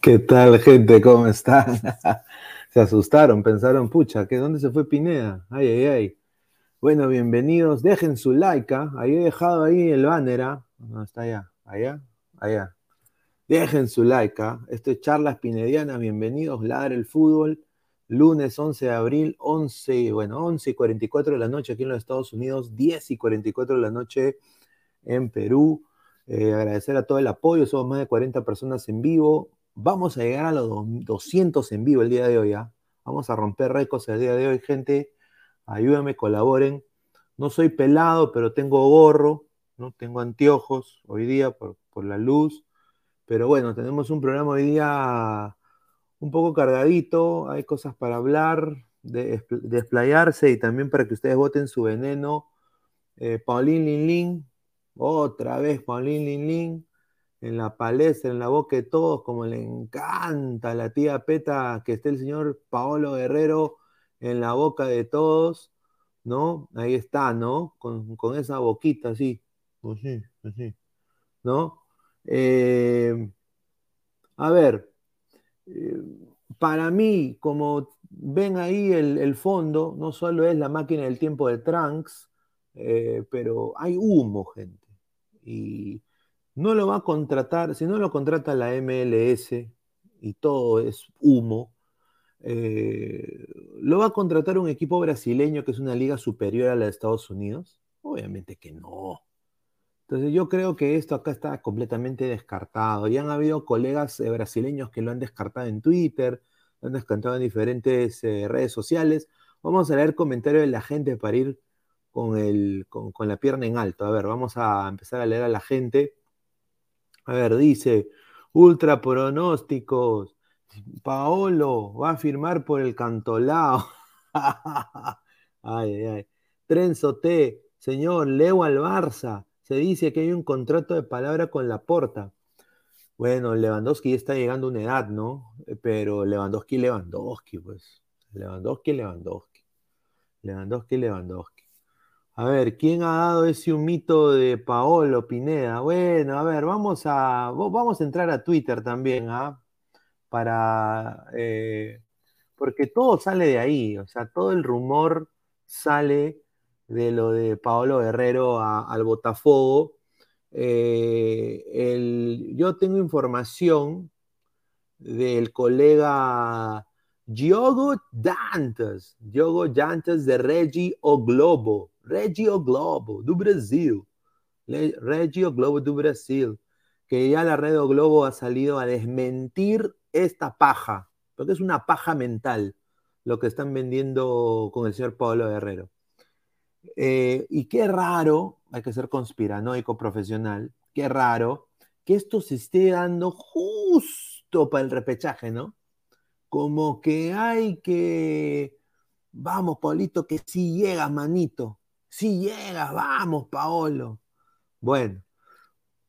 ¿Qué tal, gente? ¿Cómo están? se asustaron, pensaron, pucha, ¿qué, ¿dónde se fue Pineda? Ay, ay, ay. Bueno, bienvenidos. Dejen su like. ¿ah? Ahí he dejado ahí el banner. ¿ah? No, está allá. Allá. Allá. Dejen su like. ¿ah? Esto es Charlas Pinediana. Bienvenidos. Ladre el fútbol. lunes 11 de abril, 11, bueno, 11 y 44 de la noche aquí en los Estados Unidos, 10 y 44 de la noche en Perú. Eh, agradecer a todo el apoyo, somos más de 40 personas en vivo. Vamos a llegar a los 200 en vivo el día de hoy, ¿ah? Vamos a romper récords el día de hoy, gente. Ayúdenme, colaboren. No soy pelado, pero tengo gorro, ¿no? Tengo anteojos hoy día por, por la luz. Pero bueno, tenemos un programa hoy día un poco cargadito, hay cosas para hablar, de, desplayarse y también para que ustedes voten su veneno. Eh, Paulín Lin Lin, otra vez Paulín Lin Lin, en la palestra, en la boca de todos, como le encanta a la tía Peta que esté el señor Paolo Guerrero en la boca de todos, ¿no? Ahí está, ¿no? Con, esa boquita así, así, así, ¿no? Eh, a ver, eh, para mí, como ven ahí el, fondo, no solo es la máquina del tiempo de Trunks, eh, pero hay humo, gente. Y no lo va a contratar, si no lo contrata la MLS y todo es humo, eh, ¿lo va a contratar un equipo brasileño que es una liga superior a la de Estados Unidos? Obviamente que no. Entonces yo creo que esto acá está completamente descartado. Ya han habido colegas eh, brasileños que lo han descartado en Twitter, lo han descartado en diferentes eh, redes sociales. Vamos a leer comentarios de la gente para ir con, el, con, la pierna en alto. A ver, vamos a empezar a leer a la gente. A ver, dice, ultra pronósticos. Paolo va a firmar por el cantolao. ay, ay. Trenzo T, señor, leo al Barça se dice que hay un contrato de palabra con la porta. Bueno, Lewandowski está llegando a una edad, ¿no? Eh, pero Lewandowski, Lewandowski, pues. Lewandowski, Lewandowski. Lewandowski, Lewandowski. A ver, ¿quién ha dado ese humito de Paolo Pineda? Bueno, a ver, vamos a, vamos a entrar a Twitter también, ¿ah? Para, eh, porque todo sale de ahí, o sea, todo el rumor sale de lo de Paolo Guerrero al Botafogo. Eh, yo tengo información del colega Diogo Dantas, Diogo Dantas de Regio Globo, Regio Globo, do Brasil, Regio Globo do Brasil, que ya la Red Globo ha salido a desmentir esta paja, porque es una paja mental lo que están vendiendo con el señor Pablo Guerrero. Eh, y qué raro, hay que ser conspiranoico profesional, qué raro que esto se esté dando justo para el repechaje, ¿no? Como que hay que, vamos, Paulito, que si llega, manito, si llega, vamos, Paolo. Bueno,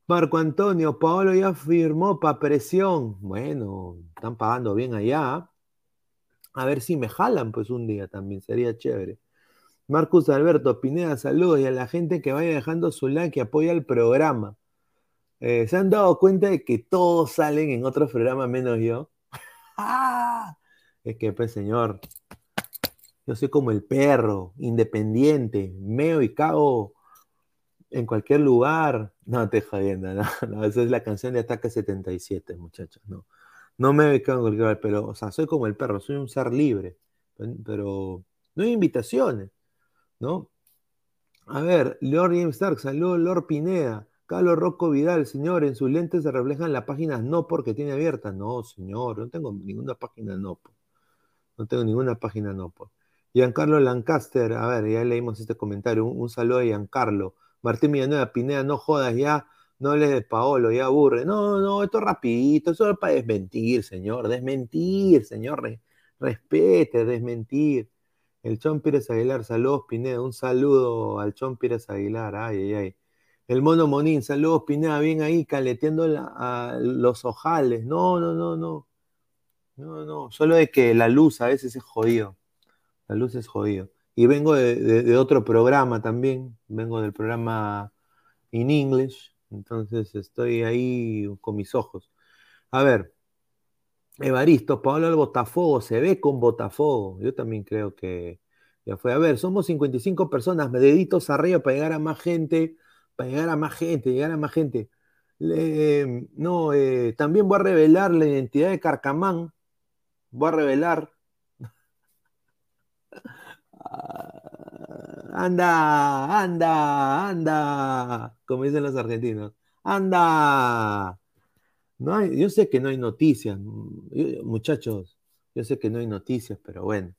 Marco Antonio, Paolo ya firmó para presión. Bueno, están pagando bien allá. A ver si me jalan, pues un día también, sería chévere. Marcus Alberto Pineda, saludos y a la gente que vaya dejando su like y apoya el programa. Eh, ¿Se han dado cuenta de que todos salen en otros programas menos yo? es que, pues, señor, yo soy como el perro, independiente, meo y cago en cualquier lugar. No, te jodiendo, no, esa es la canción de Ataque 77, muchachos, no. No me cago en cualquier lugar, pero, o sea, soy como el perro, soy un ser libre, pero no hay invitaciones. ¿no? A ver, Lord James Stark, saludos Lord Pineda. Carlos Rocco Vidal, señor, en sus lentes se reflejan las páginas no porque tiene abiertas. No, señor, no tengo ninguna página no. No tengo ninguna página no. Giancarlo Lancaster, a ver, ya leímos este comentario. Un, saludo a Giancarlo. Martín Villanueva, Pineda, no jodas ya, no hables de Paolo, ya aburre. No, no, esto es rapidito, eso es para desmentir, señor, desmentir, señor, respete, desmentir. El Chon Pérez Aguilar, saludos Pineda, un saludo al Chon Pérez Aguilar, ay, ay, ay. El Mono Monín, saludos Pineda, bien ahí, caleteando los ojales. No, no, no, no. No, no, solo es que la luz a veces es jodido. La luz es jodido. Y vengo de, otro programa también, vengo del programa In English, entonces estoy ahí con mis ojos. A ver, Evaristo, Pablo del Botafogo, se ve con Botafogo. Yo también creo que ya fue. A ver, somos 55 personas, deditos arriba para llegar a más gente, para llegar a más gente, llegar a más gente. no, eh, también voy a revelar la identidad de Carcamán. Voy a revelar. Anda, anda, anda, como dicen los argentinos. Anda. No yo sé que no hay noticias, muchachos. Yo sé que no hay noticias, pero bueno.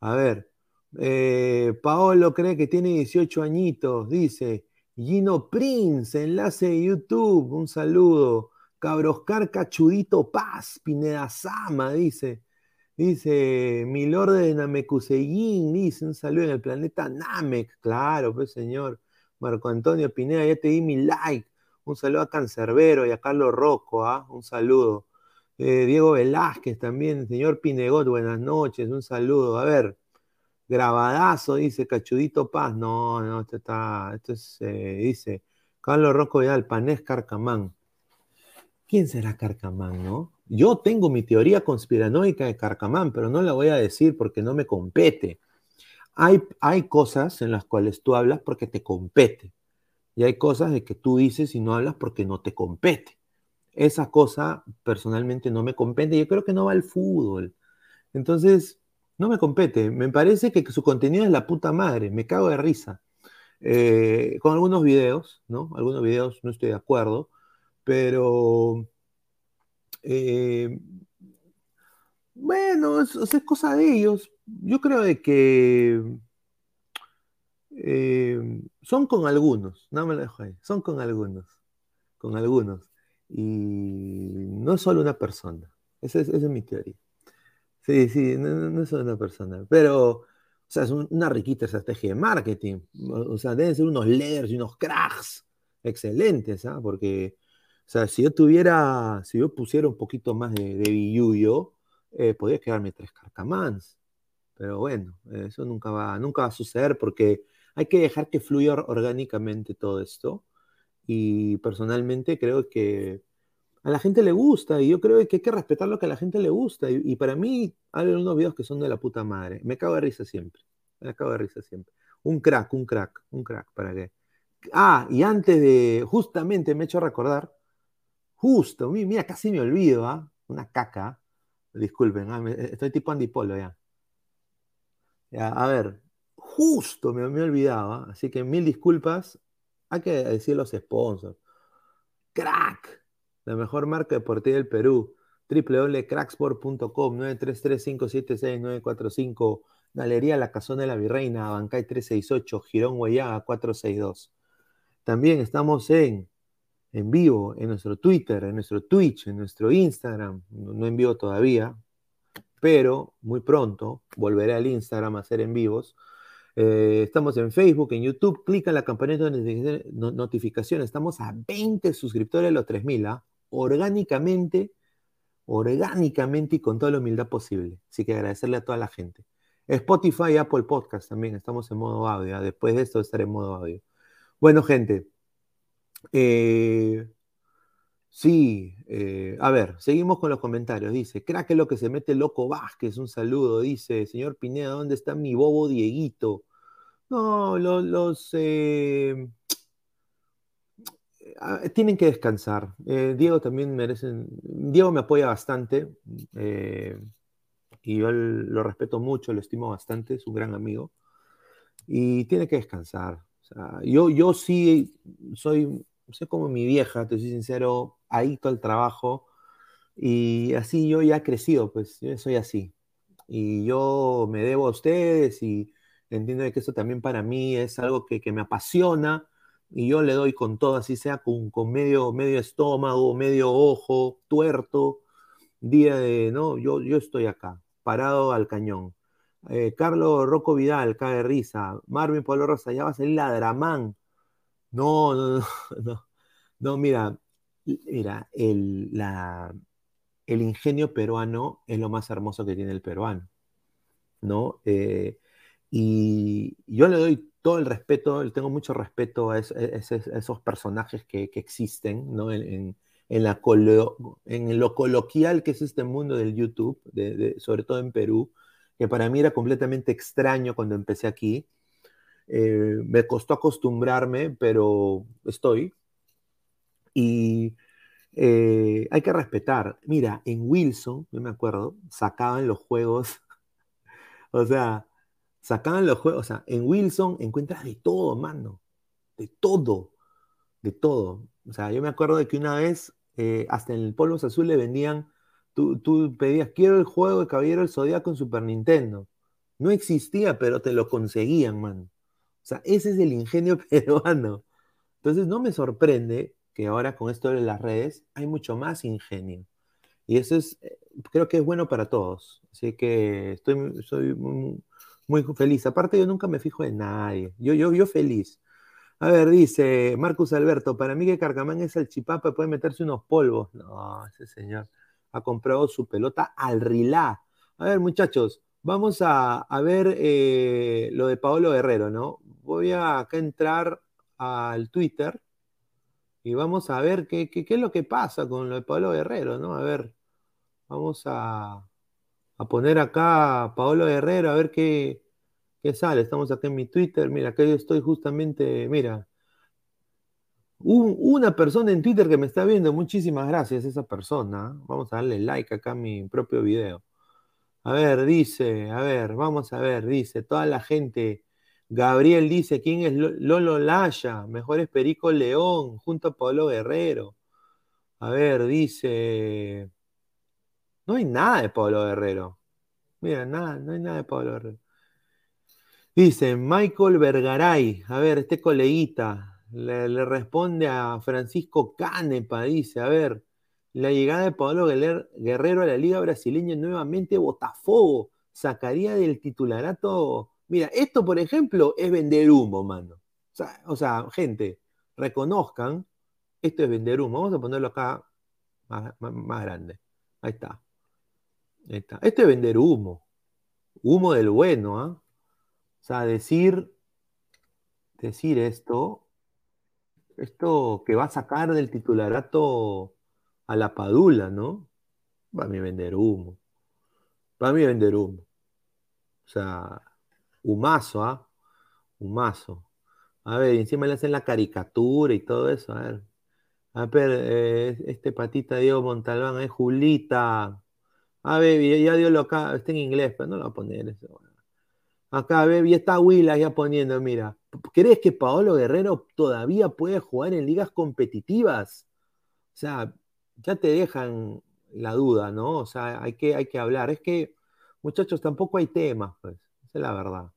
A ver, eh, Paolo cree que tiene 18 añitos, dice. Gino Prince, enlace de YouTube, un saludo. Cabroscar Cachudito Paz, Pineda Sama, dice. Dice, Milord de Namekuseguín, dice, un saludo en el planeta Namek, claro, pues señor. Marco Antonio Pineda, ya te di mi like. Un saludo a Cancerbero y a Carlos Rocco, ¿ah? un saludo. Eh, Diego Velázquez también, señor Pinegot, buenas noches, un saludo. A ver, grabadazo, dice Cachudito Paz. No, no, esto está, esto es, eh, dice Carlos Rocco Vidal, Panés Carcamán. ¿Quién será Carcamán, no? Yo tengo mi teoría conspiranoica de Carcamán, pero no la voy a decir porque no me compete. Hay, hay cosas en las cuales tú hablas porque te compete. Y hay cosas de que tú dices y no hablas porque no te compete. Esa cosa personalmente no me compete. Yo creo que no va al fútbol. Entonces, no me compete. Me parece que su contenido es la puta madre. Me cago de risa. Eh, con algunos videos, ¿no? Algunos videos no estoy de acuerdo, pero eh, bueno, es, es, cosa de ellos. Yo creo de que eh, son con algunos, no me lo dejo ahí, son con algunos, con algunos. Y no es solo una persona, esa es, mi teoría. Sí, sí, no, es solo una persona, pero, o sea, es una riquita estrategia de marketing. O sea, deben ser unos leaders y unos cracks excelentes, ¿ah? Porque, o sea, si yo tuviera, si yo pusiera un poquito más de, de billuyo, eh, podría quedarme tres carcamans. Pero bueno, eso nunca va, nunca va a suceder porque hay que dejar que fluya orgánicamente todo esto. Y personalmente creo que a la gente le gusta y yo creo que hay que respetar lo que a la gente le gusta. Y, para mí hay unos videos que son de la puta madre. Me cago de risa siempre. Me cago de risa siempre. Un crack, un crack, un crack. ¿Para qué? Ah, y antes de, justamente me he hecho recordar, justo, mira, casi me olvido, ¿ah? Una caca. Disculpen, ¿ah? estoy tipo andipolo ya. ya. A ver, Justo me, me olvidaba, así que mil disculpas. Hay que decir los sponsors. Crack, la mejor marca deportiva del Perú. www.cracksport.com 933-576-945 Galería La Casona de la Virreina, Bancay 368, Girón Guayaga 462. También estamos en, en vivo en nuestro Twitter, en nuestro Twitch, en nuestro Instagram. No en vivo todavía, pero muy pronto volveré al Instagram a hacer en vivos. Eh, estamos en Facebook, en YouTube. Clica en la campanita de notificaciones. Estamos a 20 suscriptores de los 3000. ¿ah? Orgánicamente, orgánicamente y con toda la humildad posible. Así que agradecerle a toda la gente. Spotify Apple Podcast también. Estamos en modo audio. ¿ah? Después de esto estaré en modo audio. Bueno, gente. Eh, sí, eh, a ver, seguimos con los comentarios. Dice, crack es lo que se mete loco Vázquez, un saludo. Dice, señor Pineda, ¿dónde está mi bobo Dieguito? No, los, eh, ah, tienen que descansar. Diego también merecen. Diego me apoya bastante y yo lo respeto mucho, lo estimo bastante, es un gran amigo y tiene que descansar. yo, yo sí soy, sé como mi vieja, te soy sincero, todo el trabajo y así yo ya he crecido, pues yo soy así. Y yo me debo a ustedes y entiendo que eso también para mí es algo que, me apasiona y yo le doy con todo, así sea con, con, medio, medio estómago, medio ojo, tuerto, día de, no, yo, yo estoy acá, parado al cañón. Eh, Carlos Rocco Vidal, cae risa. Marvin Pablo Rosa, ya va a salir la Dramán. No, no, no, no. No, mira, Mira, el, el ingenio peruano es lo más hermoso que tiene el peruano, ¿no? Eh, y yo le doy todo el respeto, tengo mucho respeto a, esos personajes que, existen, ¿no? En, la en lo coloquial que es este mundo del YouTube, sobre todo en Perú, que para mí era completamente extraño cuando empecé aquí. Eh, me costó acostumbrarme, pero estoy, y eh, hay que respetar. Mira, en Wilson, yo me acuerdo, sacaban los juegos, o sea, Sacaban los juegos, o sea, en Wilson encuentras de todo, mano. De todo. De todo. O sea, yo me acuerdo de que una vez, eh, hasta en el Polvos Azul le vendían, tú, tú pedías, quiero el juego de Caballero del Zodíaco en Super Nintendo. No existía, pero te lo conseguían, mano. O sea, ese es el ingenio peruano. Entonces, no me sorprende que ahora con esto de las redes hay mucho más ingenio. Y eso es, eh, creo que es bueno para todos. Así que estoy, soy muy, feliz. Aparte, yo nunca me fijo en nadie. Yo, yo, yo feliz. A ver, dice Marcus Alberto, para mí que Carcamán es el chipapa puede meterse unos polvos. No, ese señor ha comprado su pelota al rilá. A ver, muchachos, vamos a, ver eh, lo de Paolo Guerrero, ¿no? Voy a acá entrar al Twitter y vamos a ver qué, es lo que pasa con lo de Paolo Guerrero, ¿no? A ver, vamos a, a poner acá a Paolo Guerrero a ver qué, qué sale. Estamos acá en mi Twitter. Mira, acá yo estoy justamente, mira. una persona en Twitter que me está viendo, muchísimas gracias a esa persona. Vamos a darle like acá a mi propio video. A ver, dice, a ver, vamos a ver, dice, toda la gente. Gabriel dice, ¿quién es Lolo Laya? Mejor es Perico León, junto a Pablo Guerrero. A ver, dice, no hay nada de Pablo Guerrero. Mira, nada, no hay nada de Pablo Guerrero. Dice Michael Vergaray, a ver, este coleguita, le, responde a Francisco Canepa, dice, a ver, la llegada de Pablo Guerrero a la Liga Brasileña nuevamente Botafogo sacaría del titularato. Mira, esto por ejemplo es vender humo, mano. O sea, gente, reconozcan, esto es vender humo. Vamos a ponerlo acá más grande. Ahí está. Esto es vender humo. Humo del bueno, ¿ah? O sea, decir, decir esto, esto que va a sacar del titularato a la padula, ¿no? Va a mí vender humo. Va a mí vender humo. O sea, humazo, ¿ah? Humazo. A ver, encima le hacen la caricatura y todo eso. A ver, a ver, eh, este patita Diego Montalbán es Julita. A ver, ya dio lo acá, está en inglés, pero no lo va a poner eso. Acá, ve, y está Willa ya poniendo, mira. ¿Crees que Paolo Guerrero todavía puede jugar en ligas competitivas? O sea, ya te dejan la duda, ¿no? O sea, hay que, hay que hablar. Es que, muchachos, tampoco hay temas, pues. Esa es la verdad.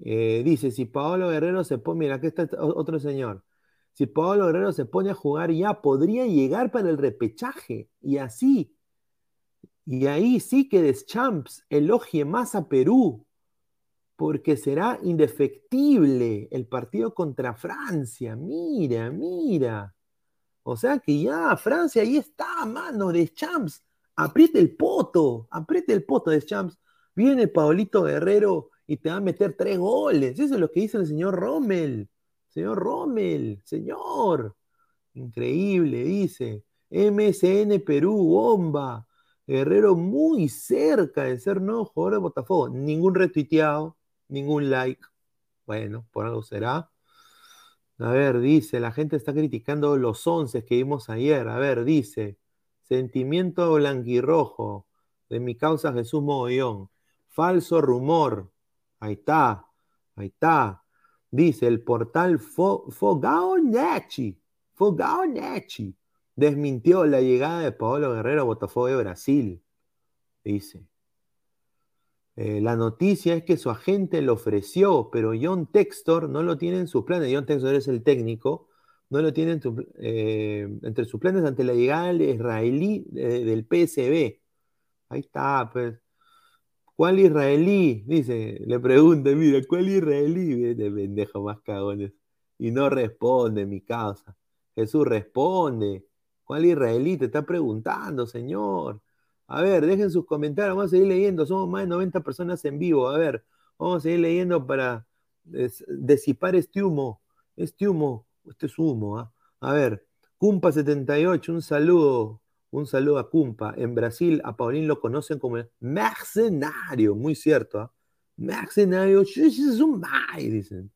Eh, dice, si Paolo Guerrero se pone, mira, aquí está otro señor. Si Paolo Guerrero se pone a jugar ya, podría llegar para el repechaje. Y así, y ahí sí que Deschamps elogie más a Perú, porque será indefectible el partido contra Francia. Mira, mira. O sea que ya Francia ahí está, mano, Deschamps. Apriete el poto, apriete el poto Deschamps. Viene Paolito Guerrero y te va a meter tres goles. Eso es lo que dice el señor Rommel. Señor Rommel, señor. Increíble, dice. MSN Perú, bomba. Guerrero muy cerca de ser nuevo jugador de Botafogo. Ningún retuiteado, ningún like. Bueno, por algo será. A ver, dice, la gente está criticando los once que vimos ayer. A ver, dice, sentimiento blanquirrojo de mi causa Jesús Mogollón. Falso rumor. Ahí está, ahí está. Dice el portal Fogao Nechi. Fogao desmintió la llegada de Paolo Guerrero a Botafogo de Brasil. Dice. Eh, la noticia es que su agente lo ofreció, pero John Textor no lo tiene en sus planes. John Textor es el técnico, no lo tiene eh, entre sus planes ante la llegada del israelí del PSB. Ahí está, pues. ¿Cuál israelí? Dice, le pregunta, mira, ¿cuál israelí? De pendejo más cagones. Y no responde mi causa. Jesús responde. ¿Cuál israelí te está preguntando, señor? A ver, dejen sus comentarios, vamos a seguir leyendo. Somos más de 90 personas en vivo. A ver, vamos a seguir leyendo para disipar este humo. Este humo, este es humo. ¿ah? A ver, Cumpa78, un saludo. Un saludo a Cumpa. En Brasil, a Paulín lo conocen como mercenario. Muy cierto. ¿ah? Mercenario, dicen.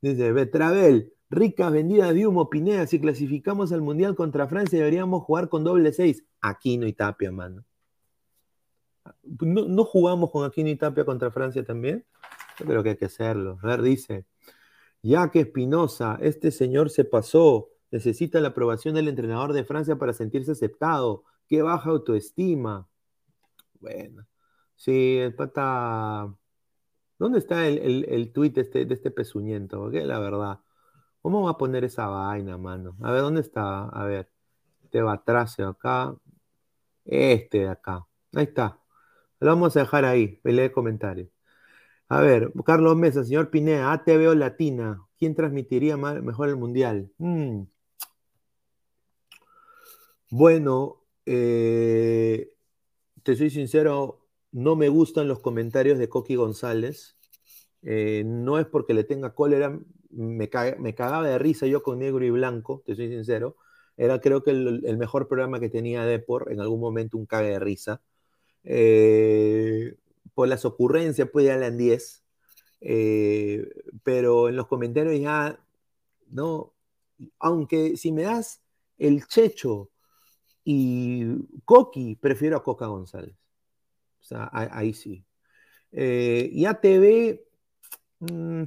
Dice Betravel. Ricas vendidas de humo, Pineda. Si clasificamos al Mundial contra Francia, deberíamos jugar con doble seis. Aquino y Tapia, mano. ¿No, jugamos con Aquino y Tapia contra Francia también? Yo creo que hay que hacerlo. A ver, dice, ya que Espinosa, este señor se pasó, necesita la aprobación del entrenador de Francia para sentirse aceptado. Qué baja autoestima. Bueno, sí, el pata. ¿Dónde está el, el, tuit este, de este pezuñento? Que la verdad. ¿Cómo va a poner esa vaina, mano? A ver, ¿dónde está? A ver. Este va atrás acá. Este de acá. Ahí está. Lo vamos a dejar ahí. Lee comentarios. A ver, Carlos Mesa, señor Pineda, ATV o Latina. ¿Quién transmitiría mejor el mundial? Mm. Bueno, eh, te soy sincero, no me gustan los comentarios de Coqui González. Eh, no es porque le tenga cólera, me, cagaba de risa yo con negro y blanco, te soy sincero. Era creo que el, mejor programa que tenía Depor, en algún momento un cague de risa. Eh, por las ocurrencias, pues ya en 10. pero en los comentarios ya, no, aunque si me das el checho y Coqui, prefiero a Coca González. O sea, ahí, sí. Eh, y ATV, mm, mm,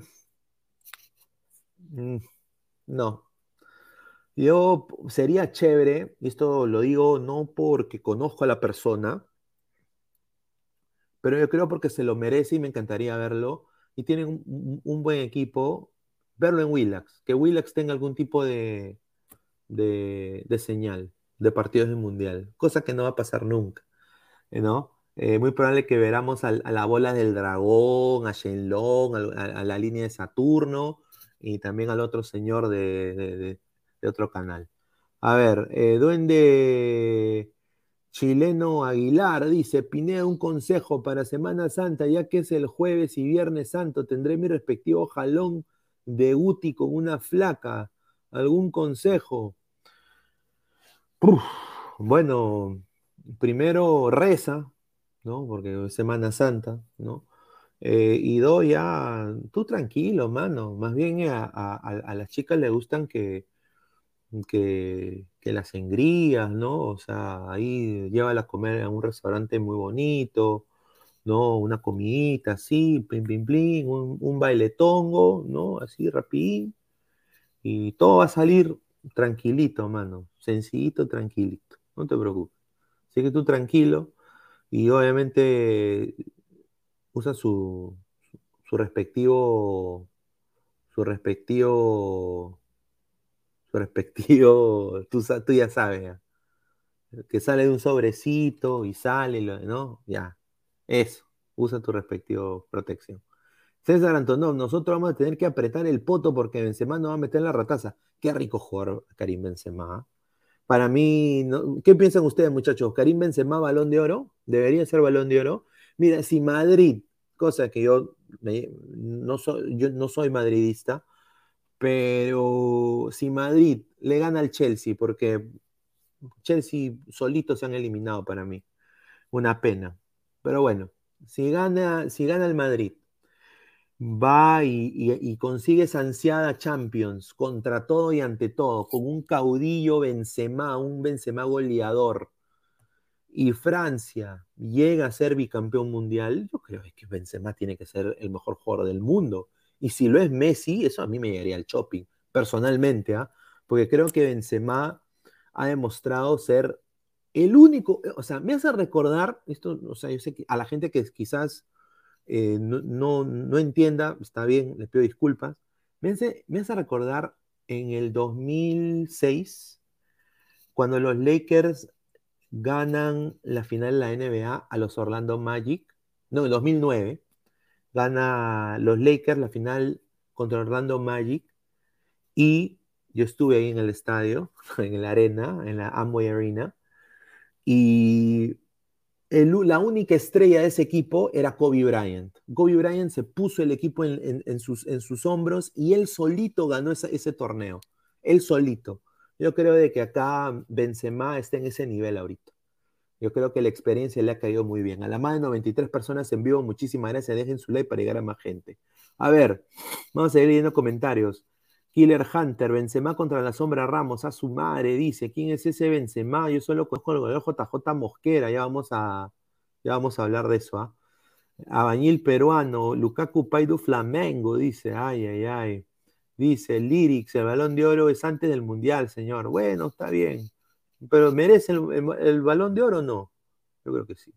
no. Yo sería chévere, y esto lo digo no porque conozco a la persona, pero yo creo porque se lo merece y me encantaría verlo. Y tienen un, buen equipo, verlo en Willax, que Willax tenga algún tipo de, de señal de partidos del Mundial, cosa que no va a pasar nunca, ¿no? Eh, muy probable que veramos a, la bola del dragón, a Shenlong, a, a, la línea de Saturno y también al otro señor de, otro canal. A ver, eh, Duende Chileno Aguilar dice: Pinea un consejo para Semana Santa, ya que es el jueves y viernes santo, tendré mi respectivo jalón de Uti con una flaca. ¿Algún consejo? bueno, primero reza, ¿no? Porque es Semana Santa, ¿no? Eh, y dos, ya, tú tranquilo, mano. Más bien a, las chicas le gustan que, que, las engrías, ¿no? O sea, ahí llévala a comer a un restaurante muy bonito, ¿no? Una comidita así, plim, plim, plim, un, un baile tongo, ¿no? Así, rapidín. Y todo va a salir tranquilito, mano. Sencillito, tranquilito. No te preocupes. Así que tú tranquilo y obviamente usa su, su respectivo su respectivo su respectivo tú, ya sabes que sale de un sobrecito y sale no ya eso usa tu respectivo protección César Antonov, nosotros vamos a tener que apretar el poto porque Benzema no va a meter la rataza. Qué rico jugar Karim Benzema. Para mí, ¿qué piensan ustedes, muchachos? ¿Karim Benzema balón de oro? ¿Debería ser balón de oro? Mira, si Madrid, cosa que yo no, soy, yo no soy madridista, pero si Madrid le gana al Chelsea, porque Chelsea solito se han eliminado para mí, una pena. Pero bueno, si gana, si gana el Madrid va y, consigue esa Champions contra todo y ante todo, con un caudillo Benzema, un Benzema goleador, y Francia llega a ser bicampeón mundial, yo creo que Benzema tiene que ser el mejor jugador del mundo. Y si lo es Messi, eso a mí me llegaría al shopping, personalmente, ¿ah? porque creo que Benzema ha demostrado ser el único, o sea, me hace recordar, esto, o sea, yo sé que a la gente que quizás eh, no, no, entienda, está bien, les pido disculpas. Me hace, me hace recordar en el 2006, cuando los Lakers ganan la final de la NBA a los Orlando Magic, no, en 2009, gana los Lakers la final contra Orlando Magic y yo estuve ahí en el estadio, en la arena, en la Amway Arena, y la única estrella de ese equipo era Kobe Bryant. Kobe Bryant se puso el equipo en, sus, hombros y él solito ganó ese, torneo. Él solito. Yo creo de que acá Benzema está en ese nivel ahorita. Yo creo que la experiencia le ha caído muy bien. A la más de 93 personas en vivo, muchísimas gracias. Dejen su like para llegar a más gente. A ver, vamos a seguir leyendo comentarios. Killer Hunter, Benzema contra la sombra Ramos, a su madre, dice, ¿quién es ese Benzema? Yo solo conozco el JJ Mosquera, ya vamos a, Ya vamos a hablar de eso, ¿ah? Abañil peruano, Lukaku Paidu Flamengo, dice, ay, ay, ay. Dice, Lyrics, el balón de oro es antes del mundial, señor. Bueno, está bien. Pero ¿merece el, el balón de oro o no? Yo creo que sí.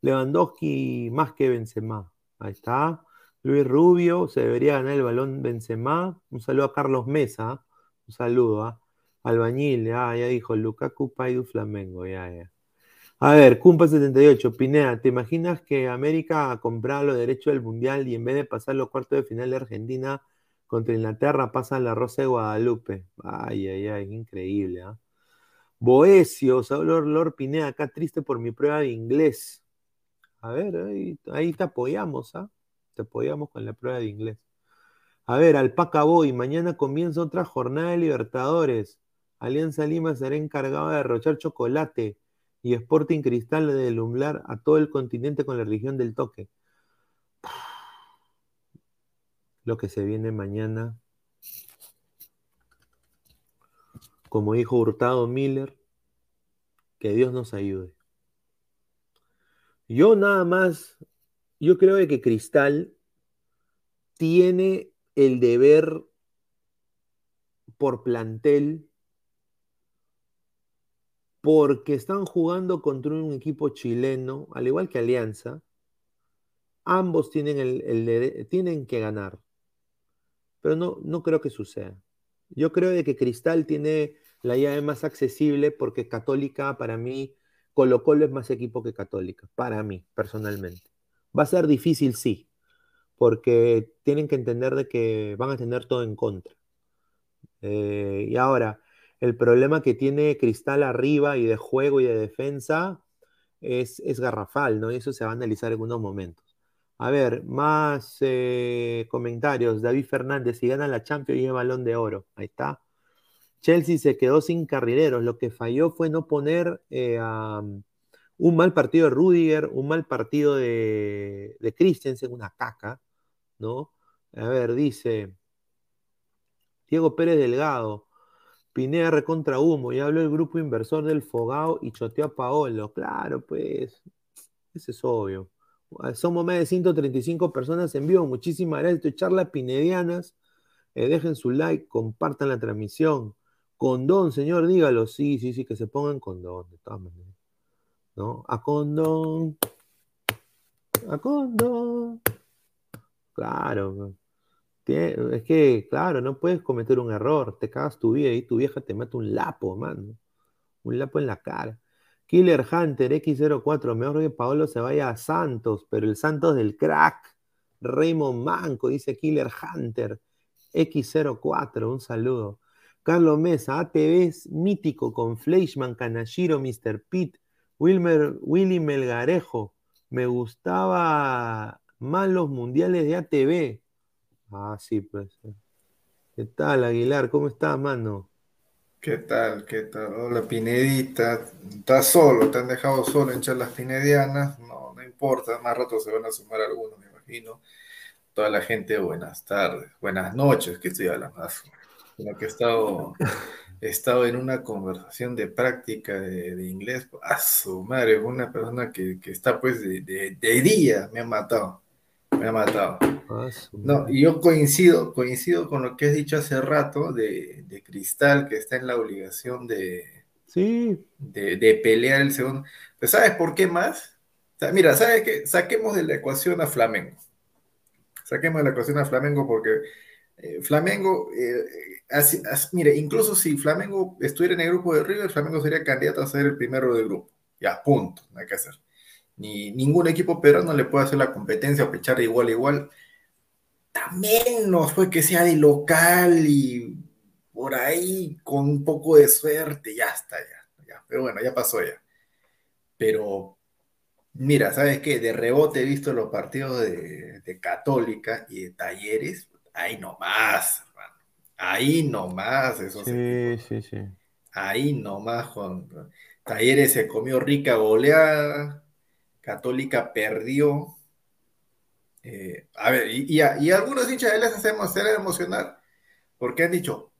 Lewandowski más que Benzema. Ahí está. Luis Rubio, se debería ganar el balón Benzema. Un saludo a Carlos Mesa. Un saludo a Albañil. Ah, ya dijo Lukaku Paidu Flamengo. Ya, ya. A ver, Cumpa78, Pinea, ¿te imaginas que América comprara los derechos del Mundial y en vez de pasar los cuartos de final de Argentina contra Inglaterra pasa la Rosa de Guadalupe? Ay, ay, ay, increíble, ¿ah? Boesio, Lord, Lord Pinea, acá triste por mi prueba de inglés. A ver, ahí, te apoyamos, ¿ah? Te apoyamos con la prueba de inglés. A ver, Alpaca Boy, mañana comienza otra jornada de Libertadores. Alianza Lima será encargado de derrochar chocolate y Sporting Cristal de delumbrar a todo el continente con la religión del toque. Lo que se viene mañana, como dijo Hurtado Miller, que Dios nos ayude. Yo nada más, yo creo que Cristal tiene el deber por plantel porque están jugando contra un equipo chileno, al igual que Alianza, ambos tienen, el, tienen que ganar. Pero no, no creo que suceda. Yo creo de que Cristal tiene la llave más accesible porque Católica, para mí, Colo Colo es más equipo que Católica, para mí, personalmente. Va a ser difícil, sí, porque tienen que entender de que van a tener todo en contra. Eh, y ahora, el problema que tiene Cristal arriba y de juego y de defensa es, garrafal, ¿no? Y eso se va a analizar en unos momentos. A ver, más eh, comentarios. David Fernández, si gana la Champions y el balón de oro. Ahí está. Chelsea se quedó sin carrileros. Lo que falló fue no poner eh, un mal partido de Rudiger, un mal partido de, de Christensen, una caca, ¿no? A ver, dice Diego Pérez Delgado. Pineda contra humo, ya habló el grupo inversor del Fogao y choteó a Paolo. Claro, pues, ese es obvio. Somos más de 135 personas en vivo. Muchísimas gracias. Esto charlas pinedianas. Eh, dejen su like, compartan la transmisión. Condón, señor, dígalo. Sí, sí, sí, que se pongan condón, de todas maneras. ¿No? A condón. A condón. Claro. Es que, claro, no puedes cometer un error, te cagas tu vida y tu vieja te mete un lapo, mano. Un lapo en la cara. Killer Hunter X04, mejor que Paolo se vaya a Santos, pero el Santos del crack. Raymond Manco, dice Killer Hunter X04, un saludo. Carlos Mesa, ATV es mítico con Fleischman, Kanashiro, Mr. Pitt, Wilmer, Willy Melgarejo. Me gustaba más los mundiales de ATV. Ah, sí, pues. ¿Qué tal, Aguilar? ¿Cómo estás, mano? ¿Qué tal? ¿Qué tal? Hola, Pinedita. ¿Estás solo? ¿Te han dejado solo en charlas pinedianas? No, no importa. Más rato se van a sumar algunos, me imagino. Toda la gente, buenas tardes, buenas noches, que estoy hablando. Lo que he estado, he estado en una conversación de práctica de, inglés. A su madre, una persona que, está pues de, de día me ha matado me ha matado. Ah, no, y yo coincido, coincido con lo que has dicho hace rato de, Cristal, que está en la obligación de, sí. de, pelear el segundo. ¿sabes por qué más? mira, ¿sabes qué? Saquemos de la ecuación a Flamengo. Saquemos de la ecuación a Flamengo porque eh, Flamengo, eh, mire, incluso si Flamengo estuviera en el grupo de River, Flamengo sería candidato a ser el primero del grupo. Ya, punto, no hay que hacer ni ningún equipo peruano le puede hacer la competencia o pechar de igual a igual. También no fue que sea de local y por ahí con un poco de suerte, ya está, ya, ya. Pero bueno, ya pasó ya. Pero mira, ¿sabes qué? De rebote he visto los partidos de, Católica y de Talleres, ahí nomás, hermano. Ahí nomás, eso sí. Sí, sí, Ahí nomás, con Talleres se comió rica goleada Católica perdió. Eh, a ver, y, algunos hinchas de les hacemos hacer emocionar porque han dicho,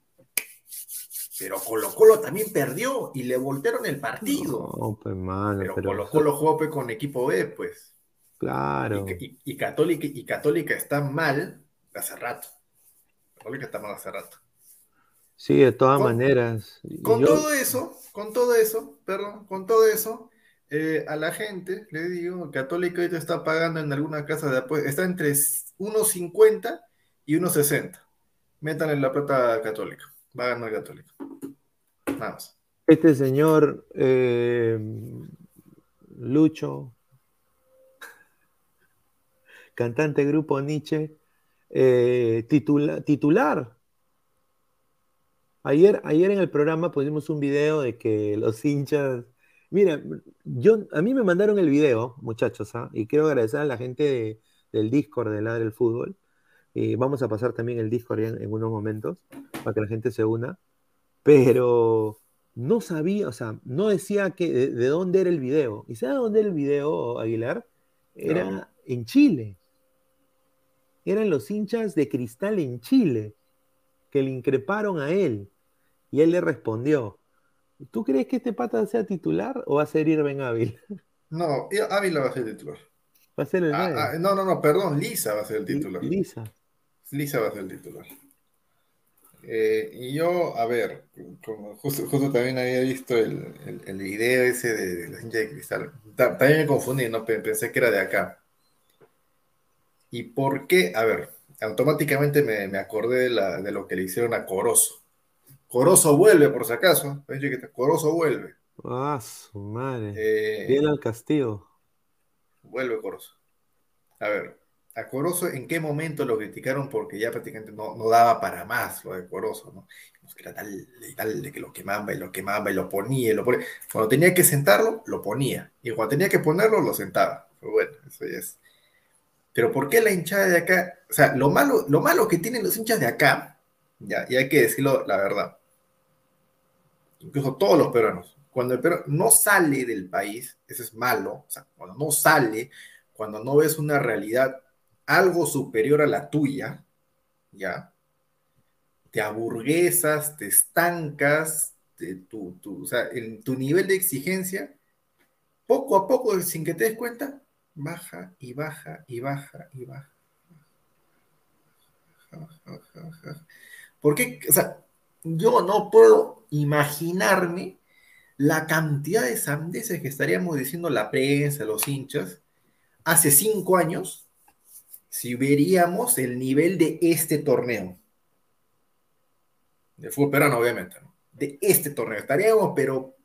Pero Colo Colo también perdió y le voltearon el partido. No, pues, mano, pero, pero- Colo Colo jugó pues, con equipo B, pues. Claro. Y, y- y Católica, y Católica está mal hace rato. Católica está mal hace rato. Sí, de todas Con- maneras. Con Yo- todo eso, con todo eso, perdón, con todo eso, eh, a la gente, le digo, Católica ahorita está pagando en alguna casa de apuestas, está entre 1.50 y 1.60. Métanle la plata Católica, va a ganar Católica. Nada. Este señor eh, Lucho, cantante grupo Nietzsche, eh, titula- titular. Ayer, ayer en el programa pusimos un video de que los hinchas. Mira, yo, a mí me mandaron el video, muchachos, ¿ah? y quiero agradecer a la gente de- del Discord de Ladre el Fútbol. Y vamos a pasar también el Discord en, en unos momentos para que la gente se una. Pero no sabía, o sea, no decía que, de, de dónde era el video. ¿Y sabe dónde era el video, Aguilar? Era No. en Chile. Eran los hinchas de cristal en Chile que le increparon a él. Y él le respondió. ¿Tú crees que este pata sea titular o va a ser Irving Ávila? No, Ávila va a ser el titular. Va a ser el Ah, ah, no, no, no, perdón, Lisa va a ser el titular. Lisa. Lisa va a ser el titular. Eh, y yo, a ver, como justo, justo también había visto el, el, el video ese de, de la hincha de cristal. Ta- También me confundí, ¿no? Pe- Pensé que era de acá. ¿Y por qué? A ver, automáticamente me, me acordé de, la- de lo que le hicieron a Corozo. Corozo vuelve, por si acaso. Corozo vuelve. Ah, su madre. Eh, Bien al castigo. Vuelve Corozo. A ver, a Corozo, ¿en qué momento lo criticaron? Porque ya prácticamente no, no daba para más lo de Corozo, ¿no? Pues que era tal y tal, de que lo quemaba y lo quemaba y lo ponía y lo ponía. Cuando tenía que sentarlo, lo ponía. Y cuando tenía que ponerlo, lo sentaba. Pero bueno, eso ya es. Pero ¿por qué la hinchada de acá? O sea, lo malo, lo malo que tienen los hinchas de acá, ya, y hay que decirlo la verdad. Incluso todos los peruanos. Cuando el peruano no sale del país, eso es malo. O sea, cuando no sale, cuando no ves una realidad algo superior a la tuya, ya, te aburguesas, te estancas, tu, tu- o sea, en tu nivel de exigencia, poco a poco, sin que te des cuenta, baja y baja y baja y baja, baja. ¿Por qué? O sea, yo no puedo imaginarme la cantidad de sandeces que estaríamos diciendo la prensa, los hinchas, hace cinco años, si veríamos el nivel de este torneo. De fútbol peruano, obviamente, ¿no? De este torneo. Estaríamos, pero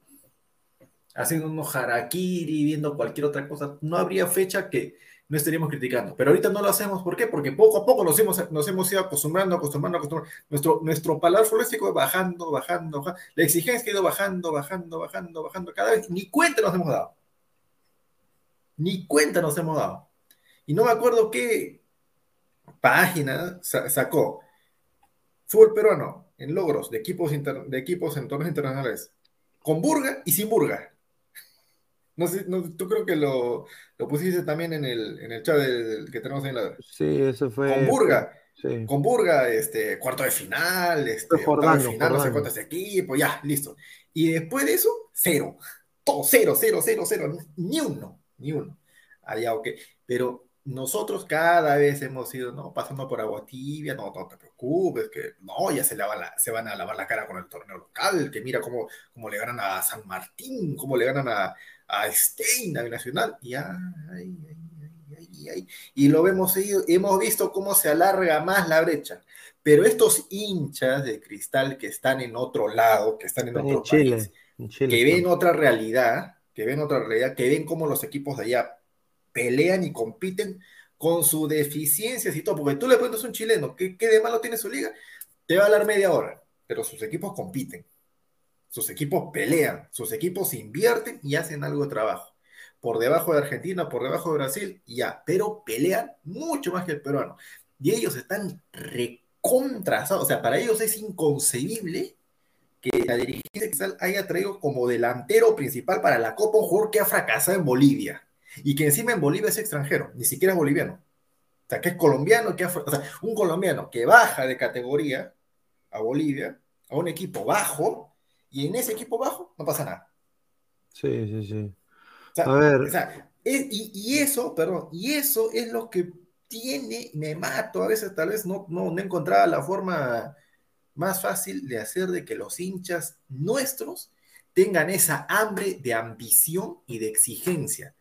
haciendo unos harakiri, viendo cualquier otra cosa. No habría fecha que no estaríamos criticando. Pero ahorita no lo hacemos. ¿Por qué? Porque poco a poco nos hemos, nos hemos ido acostumbrando, acostumbrando, acostumbrando. Nuestro, nuestro paladar futbolístico va bajando, bajando, bajando. La exigencia ha ido bajando, bajando, bajando, bajando. Cada vez, ni cuenta nos hemos dado. Ni cuenta nos hemos dado. Y no me acuerdo qué página sa- sacó. Fútbol peruano en logros de equipos, inter- de equipos en torneos internacionales. Con burga y sin burga. No sé, no, tú creo que lo, lo pusiste también en el, en el chat del, del que tenemos ahí en la... Sí, eso fue. Con burga. Sí. Con Burga, este, cuarto de final, este, Jordano, de final, no sé Jordano. cuántos equipos, ya, listo. Y después de eso, cero. Todo cero, cero, cero, cero. Ni uno, ni uno. Allá, ok. Pero nosotros cada vez hemos ido, ¿no? Pasando por agua tibia, no, no te preocupes, que no, ya se, lava la- se van a lavar la cara con el torneo local, que mira cómo, cómo le ganan a San Martín, cómo le ganan a, a Stein, a Nacional, y ay, ay, ay, ay, ay. Y lo hemos, seguido- hemos visto cómo se alarga más la brecha. Pero estos hinchas de cristal que están en otro lado, que están en otro en Chile. país, En Chile que ven otra realidad, que ven otra realidad, que ven cómo los equipos de allá pelean y compiten con sus deficiencias y todo, porque tú le preguntas a un chileno, ¿qué, qué de malo tiene su liga? Te va a hablar media hora, pero sus equipos compiten, sus equipos pelean, sus equipos invierten y hacen algo de trabajo. Por debajo de Argentina, por debajo de Brasil, ya, pero pelean mucho más que el peruano. Y ellos están recontrasados, o sea, para ellos es inconcebible que la dirigencia Cristal haya traído como delantero principal para la Copa un jugador que ha fracasado en Bolivia y que encima en Bolivia es extranjero, ni siquiera es boliviano. O sea, que es colombiano, que ha, o sea, un colombiano que baja de categoría a Bolivia, a un equipo bajo y en ese equipo bajo no pasa nada. Sí, sí, sí. O sea, A ver. o sea, es- y, y eso, perdón, y eso es lo que tiene, me mato, a veces tal vez no, no, no encontraba la forma más fácil de hacer de que los hinchas nuestros tengan esa hambre de ambición y de exigencia.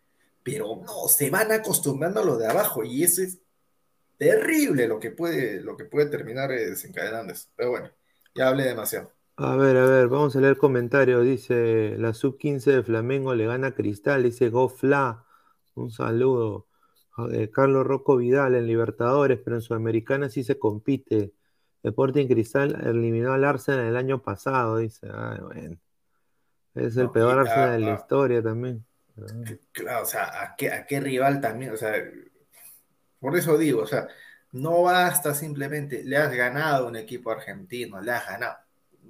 Pero no, se van acostumbrando a lo de abajo y eso es terrible lo que puede, lo que puede terminar eh, desencadenando eso. Pero bueno, ya hablé demasiado. A ver, a ver, vamos a leer comentarios. Dice, la sub-15 de Flamengo le gana a Cristal. Dice, Go Fla. Un saludo. Eh, Carlos Rocco Vidal en Libertadores, pero en Sudamericana sí se compite. Sporting Cristal eliminó al Arsenal el año pasado, dice. Ay, bueno. Es el No, peor y, Arsenal ah, de la historia también. Claro, o sea, ¿a qué, a qué rival también? O sea, por eso digo, o sea, no basta simplemente, le has ganado a un equipo argentino, le has ganado.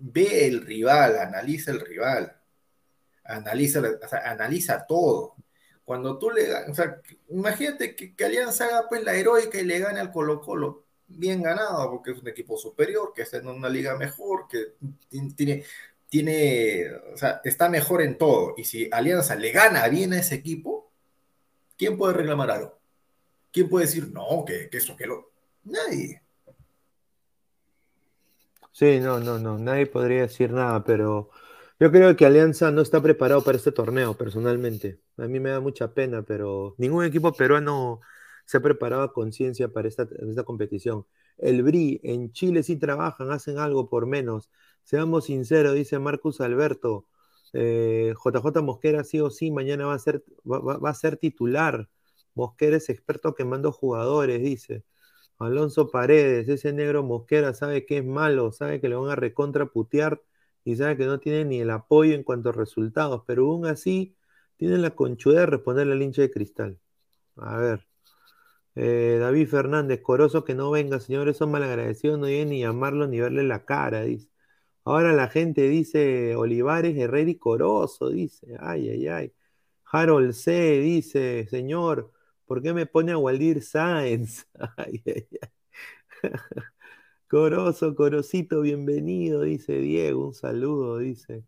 Ve el rival, analiza el rival, analiza, o sea, analiza todo. Cuando tú le o sea, imagínate que, que Alianza haga pues la heroica y le gane al Colo Colo, bien ganado, porque es un equipo superior, que está en una liga mejor, que tiene, tiene, o sea, está mejor en todo. Y si Alianza le gana bien a ese equipo, ¿quién puede reclamar algo? ¿Quién puede decir, no, que, que eso, que lo... Nadie. Sí, no, no, no, nadie podría decir nada, pero yo creo que Alianza no está preparado para este torneo, personalmente. A mí me da mucha pena, pero ningún equipo peruano se ha preparado a conciencia para esta, competición. El BRI, en Chile sí trabajan, hacen algo por menos. Seamos sinceros, dice Marcus Alberto. eh, JJ Mosquera sí o sí, mañana va a ser, va, va- va a ser titular. Mosquera es experto quemando jugadores, dice. Alonso Paredes, ese negro Mosquera sabe que es malo, sabe que le van a recontra putear y sabe que no tiene ni el apoyo en cuanto a resultados, pero aún así tiene la conchuda de responderle al hincha de cristal. A ver. Eh, David Fernández, coroso que no venga, señores, son malagradecidos, no lleguen ni llamarlo ni verle la cara, dice. Ahora la gente dice Olivares, Herrera y Corozo, dice. Ay, ay, ay. Harold C. dice, señor, ¿por qué me pone a Waldir Sáenz? Ay, ay, ay. Corozo, Corosito, bienvenido, dice Diego, un saludo, dice.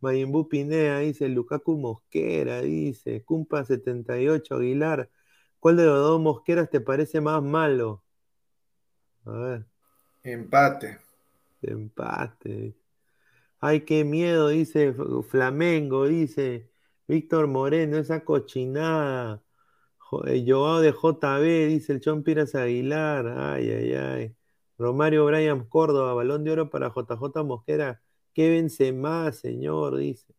Mayimbu Pinea, dice Lukaku Mosquera, dice. Cumpa 78, Aguilar. ¿Cuál de los dos Mosqueras te parece más malo? A ver. Empate. Empate. Ay, qué miedo, dice Flamengo, dice Víctor Moreno, esa cochinada. Jo- Joao de JB, dice el Chon Piras Aguilar. Ay, ay, ay. Romario Brian Córdoba, balón de oro para JJ Mosquera. ¿Qué vence más, señor? Dice.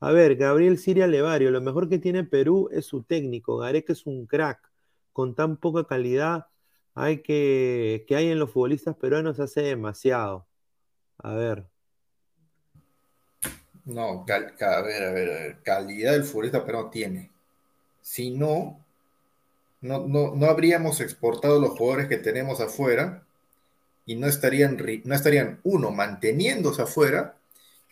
A ver, Gabriel Siria Levario, lo mejor que tiene Perú es su técnico. Gareca es un crack. Con tan poca calidad hay que, que hay en los futbolistas peruanos hace demasiado. A ver. No, a ver, a ver, a ver. Calidad del futbolista, pero no tiene. Si no, no, no, no habríamos exportado los jugadores que tenemos afuera y no estarían, no estarían, uno, manteniéndose afuera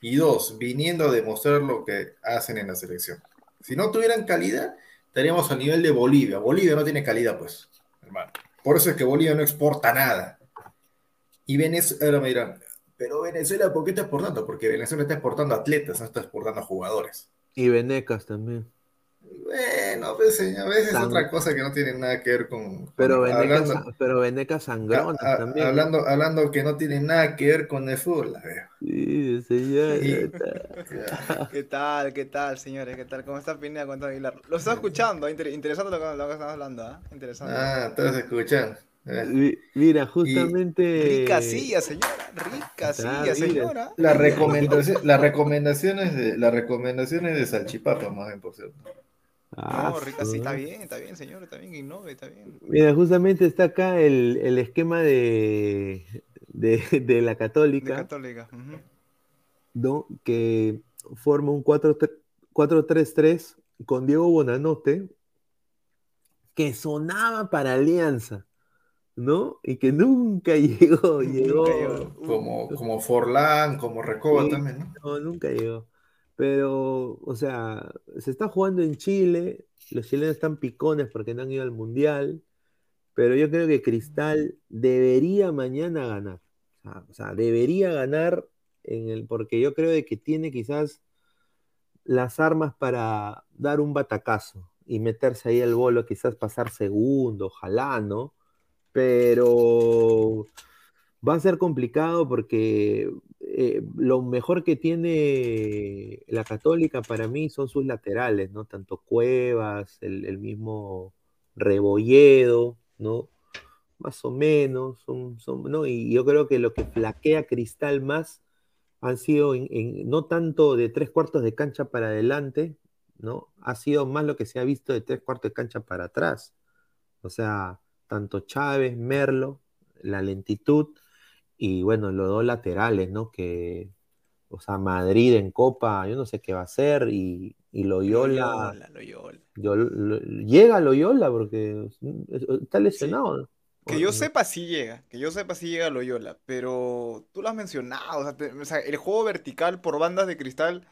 y dos, viniendo a demostrar lo que hacen en la selección. Si no tuvieran calidad, estaríamos a nivel de Bolivia. Bolivia no tiene calidad, pues, hermano. Por eso es que Bolivia no exporta nada. Y Venezuela, me dirán, pero Venezuela, ¿por qué está exportando? Porque Venezuela está exportando atletas, no está exportando jugadores. Y Venecas también. Bueno, pues señor, a veces es San- otra cosa que no tiene nada que ver con. Pero Venecas, hablando, pero Venecas sangronas a- a- también. ¿no? hablando, hablando que no tiene nada que ver con el fútbol. la. Sí, señor. ¿Qué tal? ¿Qué tal, señores? ¿Qué tal? ¿Cómo está Pineda? ¿Cómo está Aguilar? Lo estaba escuchando, inter- interesante lo que, lo que estamos hablando, ¿ah? Interesante. Ah, estás escuchando. Eh, Mi- Mira, justamente. Rica silla, señora. Rica Ah, silla, señora. La recomendación, las recomendaciones de las recomendaciones de salchipapa, más bien, por cierto. Ah, No, rica sí, está bien, está bien, señor, está bien, innove, está bien. Mira, justamente está acá el, el esquema de, de, de la De Católica. ¿no? que forma un 4 4-3-3 con Diego Bonanote, que sonaba para Alianza, ¿no? Y que nunca llegó, llegó. llegó. Como, como Forlán, como Recoba Sí. también, ¿no? No, nunca llegó. Pero, o sea, se está jugando en Chile, los chilenos están picones porque no han ido al Mundial, pero yo creo que Cristal debería mañana ganar. O sea, debería ganar en el, porque yo creo de que tiene quizás las armas para dar un batacazo y meterse ahí el bolo, quizás pasar segundo, ojalá, ¿no? Pero va a ser complicado porque eh, lo mejor que tiene la Católica para mí son sus laterales, ¿no? Tanto Cuevas, el, mismo Rebolledo, ¿no? Más o menos, son, ¿no? Y yo creo que lo que flaquea Cristal más han sido no tanto de tres cuartos de cancha para adelante, ¿no? Ha sido más lo que se ha visto de tres cuartos de cancha para atrás. O sea, tanto Chávez, Merlo, la lentitud y bueno, los dos laterales, ¿no? Que, o sea, Madrid en Copa, yo no sé qué va a hacer y, y Loyola. Loyola, Loyola. llega Loyola porque está lesionado. Que yo sepa si llega, que yo sepa si llega Loyola, pero tú lo has mencionado, o sea, el juego vertical por bandas de cristal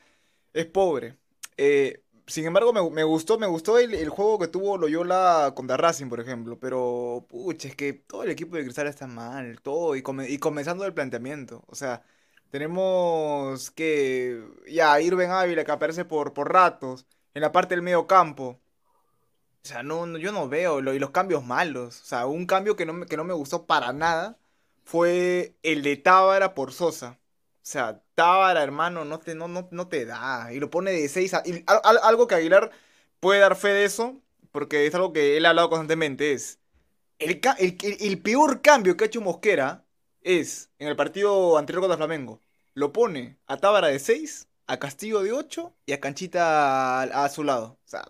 es pobre. Eh, sin embargo, me, gustó, me gustó el, juego que tuvo Loyola contra Racing, por ejemplo. Pero, pucha, es que todo el equipo de Cristal está mal, todo, y, y comenzando el planteamiento. O sea, tenemos que ya Irving Ávila que aparece por, por ratos en la parte del medio campo. O sea, no, yo no veo y los cambios malos. O sea, un cambio que no, que no me gustó para nada fue el de Tábara por Sosa. O sea, Tábara, hermano, no te, no, no, te da. Y lo pone de 6 a... algo que Aguilar puede dar fe de eso, porque es algo que él ha hablado constantemente, es... El, el, peor cambio que ha hecho Mosquera es, en el partido anterior contra Flamengo, lo pone a Tábara de 6, a Castillo de 8 y a Canchita a, su lado. O sea,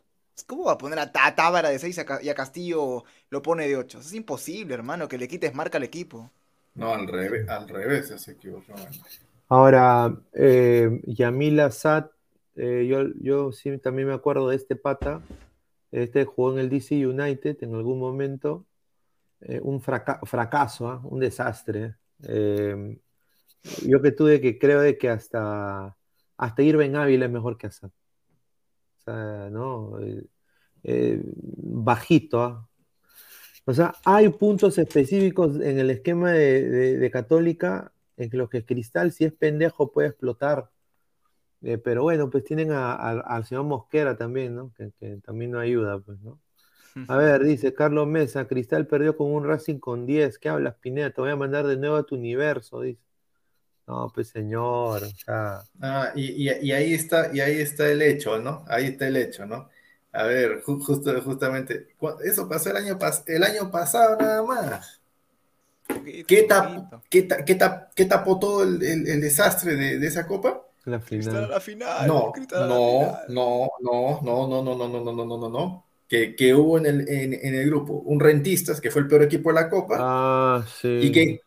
¿cómo va a poner a, Tábara de 6 y a Castillo lo pone de 8? es imposible, hermano, que le quites marca al equipo. No, al revés, al revés se equivocó. Ahora, eh, Yamil eh, yo, yo sí también me acuerdo de este pata. Este jugó en el DC United en algún momento. Eh, un fracaso, ¿ah? un desastre. Eh, yo que tuve que creo de que hasta, hasta Irving Ávila es mejor que Assad. O sea, ¿no? bajito. ¿ah? O sea, hay puntos específicos en el esquema de, de Católica en los que Cristal, si es pendejo, puede explotar. Eh, pero bueno, pues tienen al señor Mosquera también, ¿no? Que, también no ayuda, pues, ¿no? A ver, dice Carlos Mesa, Cristal perdió con un Racing con 10. ¿Qué hablas, Pineda? Te voy a mandar de nuevo a tu universo, dice. No, pues señor, o sea. Ah, y, ahí está, y ahí está el hecho, ¿no? Ahí está el hecho, ¿no? A ver, justo, justamente, eso pasó el año, el año pasado nada más. ¿Qué, qué, tapó todo el, desastre de, esa copa? La final. La final no, no, no, no, no, no, no, no, no, no, no, no, no, no. Que, que hubo en el, en, el grupo un Rentistas, que fue el peor equipo de la copa. Ah, sí. Y que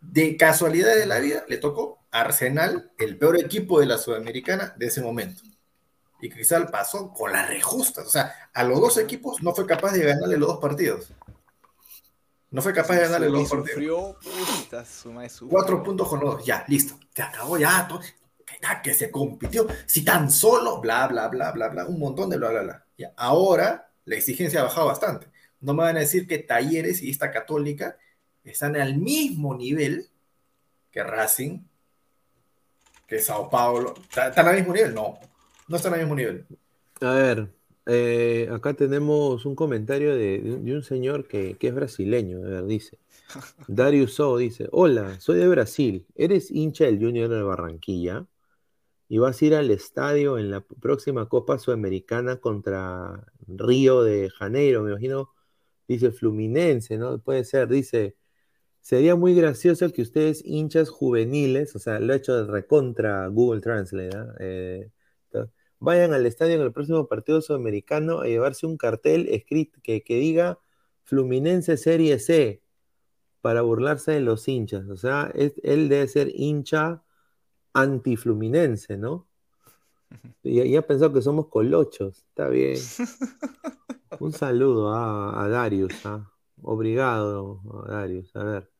de casualidad de la vida le tocó Arsenal, el peor equipo de la Sudamericana de ese momento. Y Cristal pasó con las rejustas. O sea, a los dos equipos no fue capaz de ganarle los dos partidos. No fue capaz de ganarle los partidos. Cuatro puntos con los dos. Ya, listo. Se acabó ya. Todo. Que se compitió. Si tan solo, bla, bla, bla, bla, bla. Un montón de bla, bla, bla. Ya. Ahora la exigencia ha bajado bastante. No me van a decir que Talleres y esta Católica están al mismo nivel que Racing, que Sao Paulo. ¿Están al mismo nivel? No. No están al mismo nivel. A ver, eh, acá tenemos un comentario de, un señor que, es brasileño, a ver, dice. Darius O dice, hola, soy de Brasil, eres hincha del Junior de Barranquilla y vas a ir al estadio en la próxima Copa Sudamericana contra Río de Janeiro, me imagino, dice Fluminense, ¿no? Puede ser, dice, sería muy gracioso que ustedes hinchas juveniles, o sea, lo he hecho de recontra Google Translate, ¿eh? Vayan al estadio en el próximo partido sudamericano a llevarse un cartel escrito que, diga Fluminense Serie C para burlarse de los hinchas. O sea, él debe ser hincha anti-fluminense, ¿no? Y ya pensado que somos colochos, está bien. Un saludo a, Darius, ¿ah? obrigado a Darius. A ver.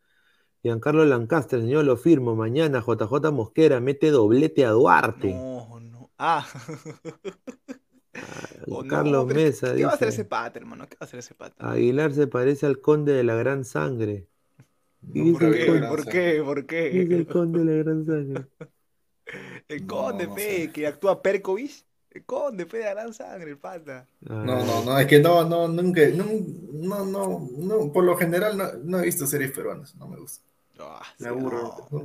Giancarlo Lancaster, señor, lo firmo. Mañana JJ Mosquera mete doblete a Duarte. Ah. oh, Carlos Mesa. ¿Qué va a hacer ese pata, hermano? ¿Qué va a hacer ese pata? Aguilar se parece al conde de la gran sangre. ¿Por, qué? ¿Por qué? ¿Por qué? Es el conde de la gran sangre. El No, conde, no fe, sé. que actúa Perkovich. El conde, fe, de gran sangre, el pata. No, no, no, es que no, no, nunca, no, no, no, no, por lo general no, no he visto series peruanas, no me gusta. Ah, Me aburro, no.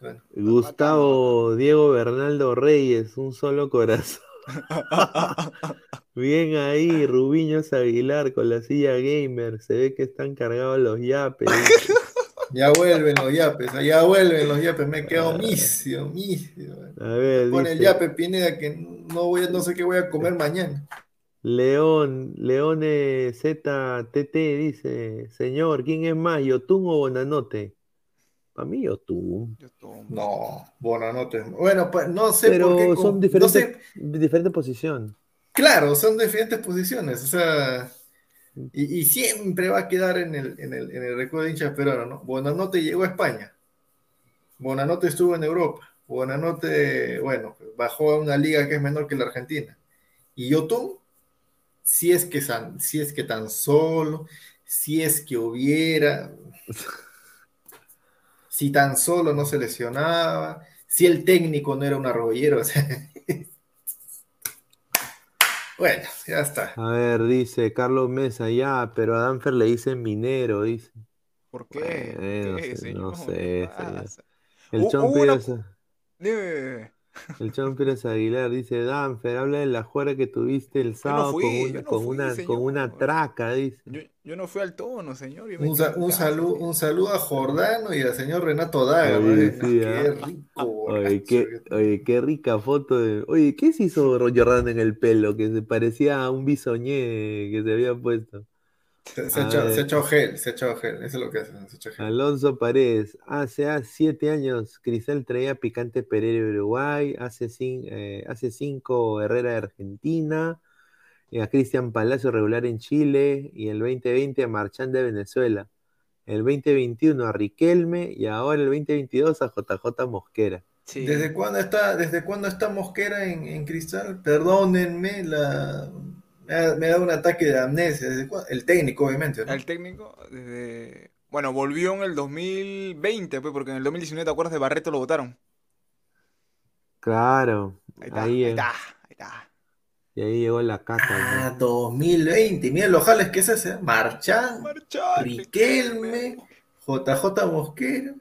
Bueno. Gustavo Diego Bernaldo Reyes, un solo corazón. Bien ahí, Rubiños Aguilar con la silla gamer. Se ve que están cargados los yapes. Ya vuelven los yapes, ya vuelven los yapes, me he quedado misio, misio. A ver, Pone el dice, yape Pineda que no voy a, no sé qué voy a comer mañana. León, Leone ZTT dice, señor, ¿quién es más, Yotun o Bonanote? Para mí Yotun. yo tomo. No, Bonanote. Bueno, pues no sé Pero por qué. son con- diferentes, no sé, diferente posición. claro, son diferentes posiciones, o sea, y, y siempre va a quedar en el, en el, en el recuerdo de hinchas peruanos, ¿no? Bonanote llegó a España, Bonanote estuvo en Europa, Bonanote, bueno, bajó a una liga que es menor que la Argentina, y Yotun, si es que, san- si es que tan solo, si es que hubiera, si tan solo no se lesionaba, si el técnico no era un arrollero, o sea, bueno, ya está. A ver, dice Carlos Mesa, ya, pero a Danfer le dicen minero, dice. ¿Por qué? ¿Por Bueno, no sé, señor? no ¿Qué sé, señor. El una- Dime, el Pérez Aguilar dice, Danfer, habla de la juega que tuviste el sábado fui, con, no con, fui, una, con una traca, dice. Yo, yo no fui al tono, señor. Un, sa- un, saludo, un saludo a Jordano y al señor Renato Daga. Oye, madre, sí, qué ¿ah? rico. Oye, qué, que- oye, qué rica foto de... Oye, ¿qué se hizo Jordan en el pelo? Que se parecía a un bisoñé que se había puesto. Se, se ha se echado gel, se ha echado gel, eso es lo que hace, se ha echado gel. Alonso Paredes, hace ah, siete años Cristal traía Picante Pereira de Uruguay, hace, cin- eh, hace cinco Herrera de Argentina, y a Cristian Palacio regular en Chile, y el 2020 a Marchand de Venezuela, el 2021 a Riquelme, y ahora el 2022 a JJ Mosquera. Sí. ¿Desde cuándo está, desde cuándo está Mosquera en, en Cristal? Perdónenme, la, ha, me ha dado un ataque de amnesia. El técnico, obviamente, ¿no? El técnico, desde... Bueno, volvió en el 2020, pues, porque en el 2019, ¿te acuerdas de Barreto? Lo votaron. Claro, Ahí está, ahí, ahí, eh, está, ahí está. y ahí llegó la caca. Ah, 2020. Mira los jales que se hace. Marchán, Marchán, Riquelme, JJ Mosquera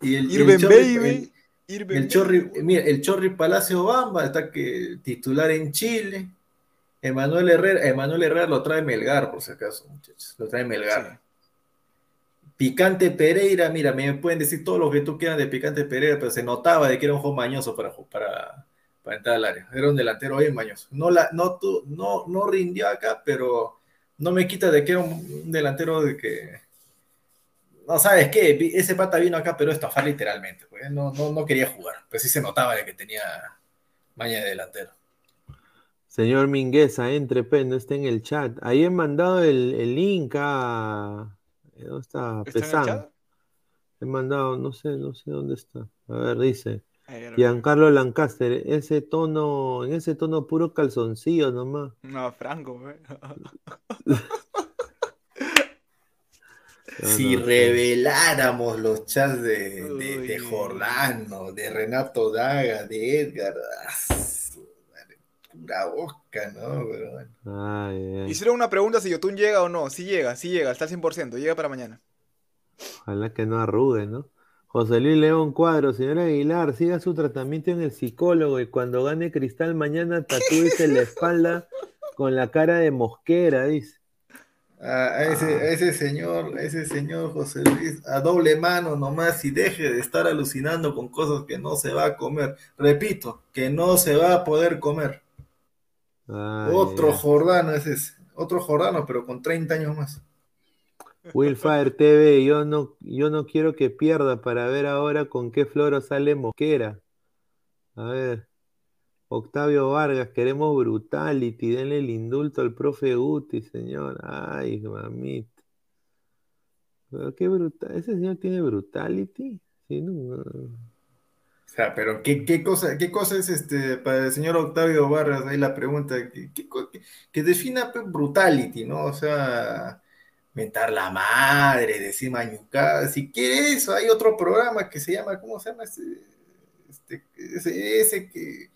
y el, Irben Chorri- Baby. el- Irben El Chorri, Baby. mira, el Chorri Palacio Bamba está que titular en Chile. Emanuel Herrera, Emanuel Herrera lo trae Melgar, por si acaso, muchachos. Lo trae Melgar. Sí. Picante Pereira, mira, me pueden decir todo lo que tú quieras de Picante Pereira, pero se notaba de que era un juego mañoso para, para, para entrar al área. Era un delantero bien mañoso. No, la, no, tu- no, no rindió acá, pero no me quita de que era un, delantero de que. No sabes qué, ese pata vino acá, pero estafar literalmente. pues, no, no, no quería jugar, pero sí se notaba de que tenía maña de delantero. Señor Mingueza, entre, pe, no está en el chat. Ahí he mandado el, el link a... ¿Dónde está? ¿Está en el Pesán. chat? He mandado, no sé, no sé dónde está. A ver, dice. Giancarlo Lancaster, ese tono, en ese tono puro calzoncillo nomás. No, Franco, güey. No, si no, reveláramos los chats de, de, de. Jordano, de Renato Daga, de Edgar, ah, pura boca, ¿no? Pero bueno. Ay, ay, Hicieron una pregunta si Yotun llega o no. Sí llega, sí llega, está al 100%, llega para mañana. ojalá que no arrugue, ¿no? José Luis León Cuadro, señor Aguilar, siga su tratamiento en el psicólogo y cuando gane cristal mañana tatúese la espalda con la cara de mosquera, dice. A, a ese, a ese señor, a ese señor José Luis, a doble mano nomás y deje de estar alucinando con cosas que no se va a comer. Repito, que no se va a poder comer. Ay, Otro. Jordano ese es, otro Jordano, pero con 30 años más. Willfire TV, yo no, yo no quiero que pierda para ver ahora con qué floro sale Mosquera. A ver. Octavio Vargas, queremos brutality, denle el indulto al profe Guti, señor. Ay, mamita. Pero qué brutal. ¿Ese señor tiene brutality? Sí, no. O sea, pero ¿qué, qué cosa, qué cosa es este para el señor Octavio Vargas? Ahí la pregunta, ¿qué- qué co- qué- que defina brutality, ¿no? O sea, mentar la madre, decir mañucada. Si quiere eso, hay otro programa que se llama, ¿cómo se llama? Este, este, ese, ese que,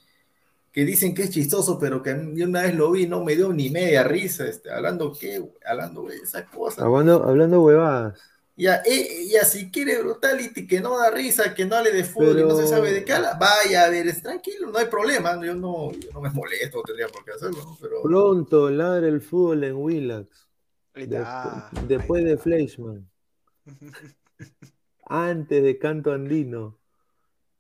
que dicen que es chistoso, pero que yo una vez lo vi, no me dio ni media risa, este, hablando qué, hablando de esa cosa. Hablando, hablando huevadas. Ya, eh, ya, si quiere brutality que no da risa, que no hable de fútbol y no se sabe de qué habla, vaya a ver, es tranquilo, no hay problema, yo no, yo no me molesto, tendría por qué hacerlo, ¿no? pero Pronto ladra el fútbol en Willax. Ahí Despu- está, ahí después de está. Fleischmann. Antes de Canto Andino.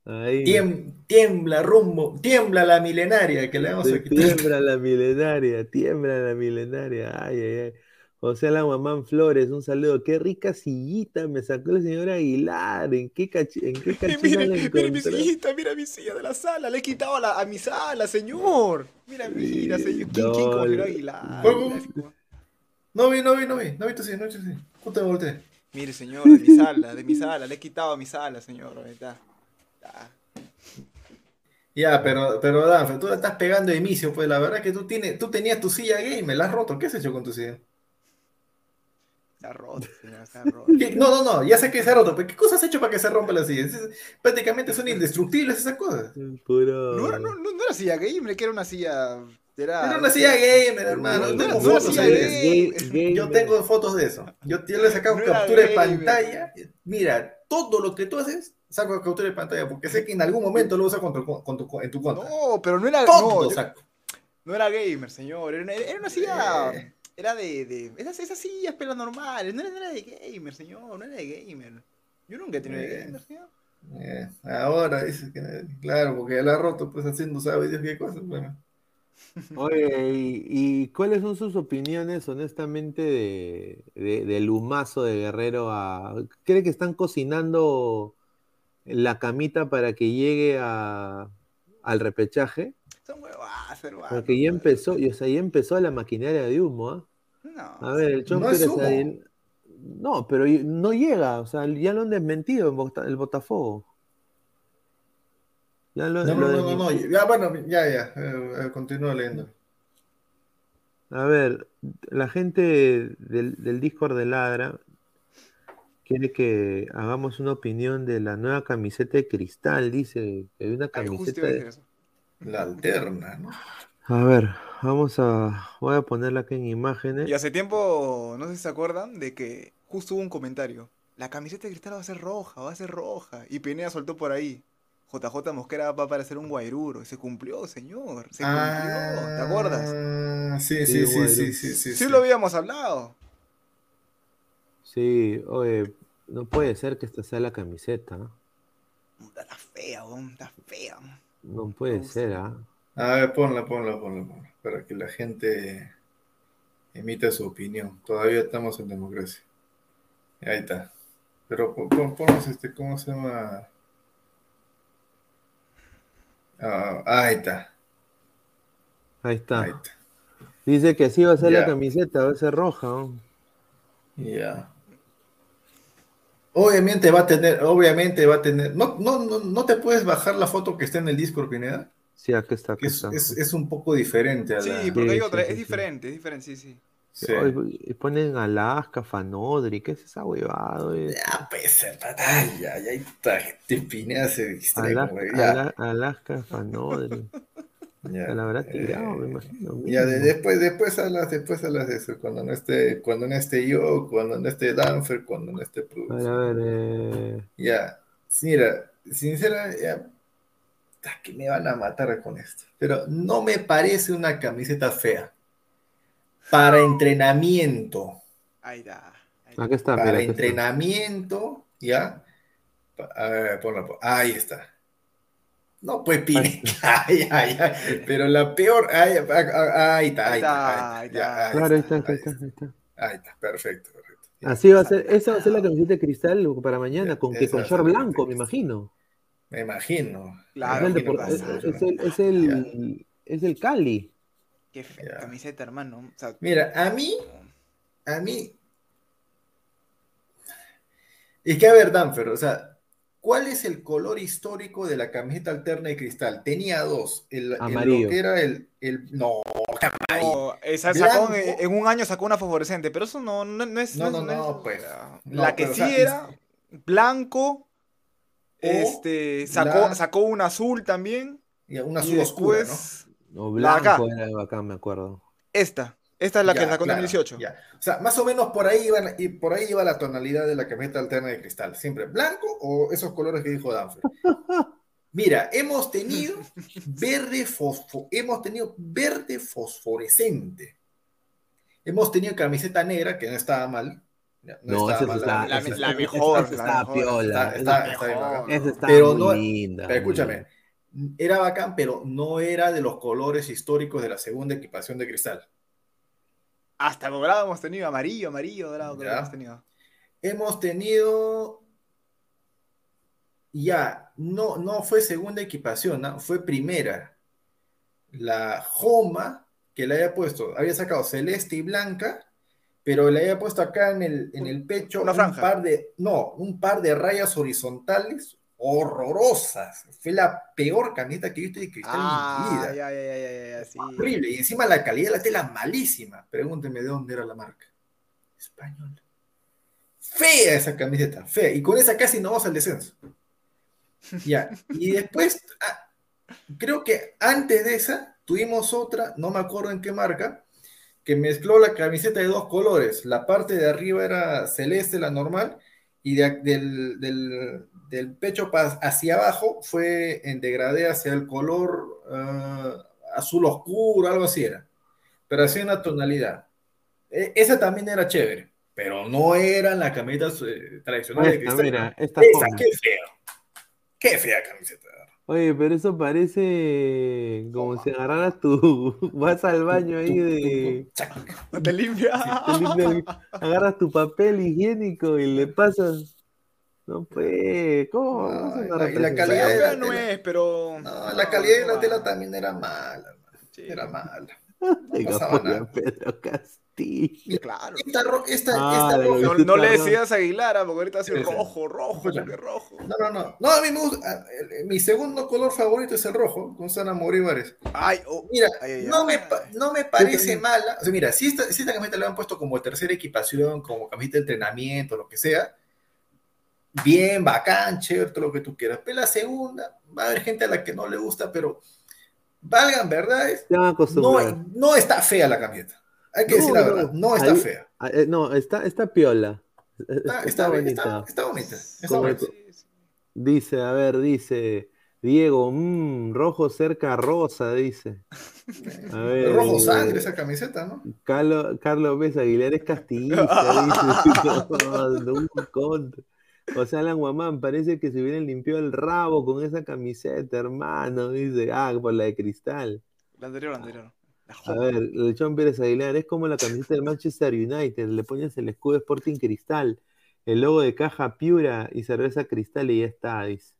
Ahí. tiem- tiembla rumbo, tiembla la milenaria que le vamos a quitar. tiembla la milenaria, tiembla la milenaria. Ay, ay, ay. José Laguamán Flores, un saludo. Qué rica sillita me sacó la señora Aguilar. ¿En qué, cachi- en qué cachina Mire, la mire mi sillita, mira mi silla de la sala, le he quitado a, la- a mi sala, señor. Mira, mira, señor. ¿Quién, quién Miro Aguilar? Mira, No vi, no vi, no vi, no vi tu sí, no vi tu sí. Justo me volteé. Mire, señor, de mi sala, de mi sala, le he quitado a mi sala, señor. Está. Ya. Ya, pero, pero Danfe, tú la estás pegando de inicio, pues la verdad que tú, tienes, tú tenías tu silla gay, me la has roto. ¿Qué has hecho con tu silla? Está roto, señor, está roto. No, no, no, ya sé que se ha roto, pero ¿qué cosas has hecho para que se rompa la silla? Es- prácticamente son indestructibles esas cosas. Puro. No era, no, no, no era silla gamer, que era una silla. Era, Era una silla gamer, hermano. No, no, Tengo no era fotos silla. Gay- Yo gamer. tengo fotos de eso. Yo, yo le he sacado No captura de gamer. pantalla. Mira, todo lo que tú haces, saco captura de pantalla, porque sé que en algún momento lo usas con tu- en tu contra. No, pero no era. todo No, yo- saco. no era gamer, señor. Era una, era una silla. Eh. Era de. de esas, esas sillas, pero normales. No era, no era de gamer, señor. No era de gamer. Yo nunca he tenido de Eh. gamer, señor. Eh, ahora dices que, claro, porque la ha roto, pues haciendo, sabe Dios qué cosas. Bueno. Oye, ¿y, y cuáles son sus opiniones, honestamente, de, de- del humazo de Guerrero a... ¿Cree que están cocinando la camita para que llegue a, al repechaje? Son huevas, hermano. Porque ya empezó, y, o sea, ya empezó la maquinaria de humo, ¿ah? No. A ver, el Chon No es Pérez humo. ahí- No, pero no llega, o sea, ya lo han desmentido en Bota- el Botafogo. Ya lo, No, lo no, no, no, ya, bueno, ya, ya, eh, eh, continúa leyendo. A ver, la gente del, del Discord de Ladra quiere que hagamos una opinión de la nueva camiseta de cristal, dice que hay una justo camiseta de- eso. La alterna, ¿no? A ver, vamos a... Voy a ponerla aquí en imágenes. Y hace tiempo, no sé si se acuerdan, de que justo hubo un comentario. La camiseta de cristal va a ser roja, va a ser roja. Y Pineda soltó por ahí. JJ Mosquera va a parecer un guairuro. Y se cumplió, señor. Se cumplió. ¿Te acuerdas? Ah, Sí, Sí, sí, sí, sí, sí, sí. Sí, lo habíamos hablado. Sí, oye, no puede ser que esta sea la camiseta. ¿ah? Está fea, está fea. No puede ser. ¿ah? A ver, ponla, ponla, ponla, ponla, para que la gente emita su opinión. Todavía estamos en democracia. Ahí está. Pero pon, pon- ponnos este, ¿cómo se llama? Ah, ahí está, Ahí está. ahí está. Dice que así va a ser la camiseta, va a ser roja. ¿no? Ya. Obviamente va a tener, obviamente va a tener. No, no, no, no te puedes bajar la foto que está en el Discord, Pineda. Sí, aquí está, aquí es, está. es, es un poco diferente a Sí, la. porque Sí, hay sí, otra, sí, es sí. diferente, es diferente, sí, sí. Sí. Y ponen Alaska, Fanodri, ¿qué es esa huevada? Ya, pues, ay, ya, ya, está, te Pineda se distrae. Ala- como que ya, Ala- Alaska, Fanodri. ya, Se la habrá eh, tirado, me imagino. Ya, de- después, después hablas, después hablas de eso, cuando no esté, cuando no esté yo, cuando no esté Danfer, cuando no esté A ver, Produce. a ver, eh, Ya, sí, mira, sincera, ya, que me van a matar con esto, pero no me parece una camiseta fea. Para entrenamiento, Ahí está. ahí está. mira, para está. entrenamiento, ya, a ver, ponla, pon- ahí está. No, pues pine, ay, ay, ay, pero la peor, ay, ah, ah, ahí está, ahí está, ahí está, ahí Claro, ahí está, ahí está, ahí está. Ahí está, perfecto. Así va a ser, esa va a ser la camiseta de cristal para mañana, con que con short blanco, me imagino. Me imagino. Claro, es, me el es- el, es el, es el Cali. Qué fea camiseta, hermano. O sea, Mira, a mí, a mí. Es que a ver, Danfer, o sea, ¿cuál es el color histórico de la camiseta alterna de cristal? Tenía dos. El, el- Amarillo. lo que era el, el. No, no, esa sacó, Blanco. en, en un año sacó una fosforescente, pero eso no, no, no es. No, es- no, no, es- pues, La no, que pero, o sí sea, era blanco, Este, sacó, la- sacó un azul también. y una y azul oscura, ¿no? después, No, La acá. blanco era bacán, me acuerdo. esta. Esta es la que sacó en claro, 2018. ya. O sea, más o menos por ahí, iba, y por ahí iba la tonalidad de la camiseta alterna de cristal. Siempre blanco o esos colores que dijo Danfer. Mira, hemos tenido verde fosfo, hemos tenido verde fosforescente. Hemos tenido camiseta negra, que no estaba mal. No, esa mal está, la- la mejor, esa la está mejor. piola. Esa- está- Pero muy no- linda. Pero escúchame, era bacán, pero no era de los colores históricos de la segunda equipación de cristal. Hasta dorado hemos tenido, amarillo, amarillo, dorado, creo que Ya. hemos tenido. Hemos tenido. Ya, no, no fue segunda equipación, ¿no? fue primera. La Joma, que le había puesto, había sacado celeste y blanca, pero le había puesto acá en el, en el pecho Una un franja. par de, no, un par de rayas horizontales horrorosas. Fue la peor camiseta que he visto de cristal en mi Ah, vida. ya, ya, ya, ya, ya, sí. Horrible. Y encima la calidad de la tela malísima. Pregúnteme de dónde era la marca. Española. Fea esa camiseta, fea. Y con esa casi no vamos al descenso. Ya. Y después, ah, creo que antes de esa, tuvimos otra, no me acuerdo en qué marca, que mezcló la camiseta de dos colores. La parte de arriba era celeste, la normal, y de- del, del- del pecho hacia abajo fue en degradé hacia el color ah, azul oscuro, algo así era. Pero hacía una tonalidad. E- esa también era chévere, pero no eran las camisetas eh, tradicionales de Esta, cristal. mira, esta Esa, qué feo. Qué fea camiseta. Oye, pero eso parece como si agarraras tu. Vas al baño ahí de. No te limpia. te limpias- agarras tu papel higiénico y le pasas. No, pues. ¿Cómo? No, la- y la representación. calidad de la no tela. es, pero. No, la calidad de la tela también era mala. Sí. Era mala. Venga, pasaba nada. Pedro Claro. Esta, ro- esta, Ah, esta la roja- No, le decías a Aguilar, ah, porque ahorita ha sido Sí, sí. rojo, rojo, porque rojo. No, no, no. No, a mí me gusta. el- Mi segundo color favorito es el rojo, con Sana Morívares. Ay, oh, Mira, Ay, ay, no, ay. me, no me parece mala. O sea, mira, si esta, si esta camiseta la han puesto como tercera equipación, como camiseta de entrenamiento, lo que sea, bien, bacán, chévere, todo lo que tú quieras. Pero la segunda, va a haber gente a la que no le gusta, pero valgan verdades, no, no está fea la camiseta. Hay que No, decir la verdad, no está Ahí- fea. Ah, eh, No, está, está piola. Está, Está, está, bien, bonita. está, está bonita. Está Como bonita. Dice, a ver, dice. Diego, mmm, rojo cerca rosa, dice. A ver, rojo sangre esa camiseta, ¿no? Carlos, Carlos Vez Aguilar es castillista, dice. No, contra. José Alan Guamán, parece que se hubiera limpiado el rabo con esa camiseta, hermano. Dice, ah, por la de cristal. La anterior, la anterior. A ver, el John Pérez Aguilar es como la camiseta del Manchester United. Le pones el escudo Sporting Cristal, el logo de caja Piura y cerveza Cristal y ya está, dice.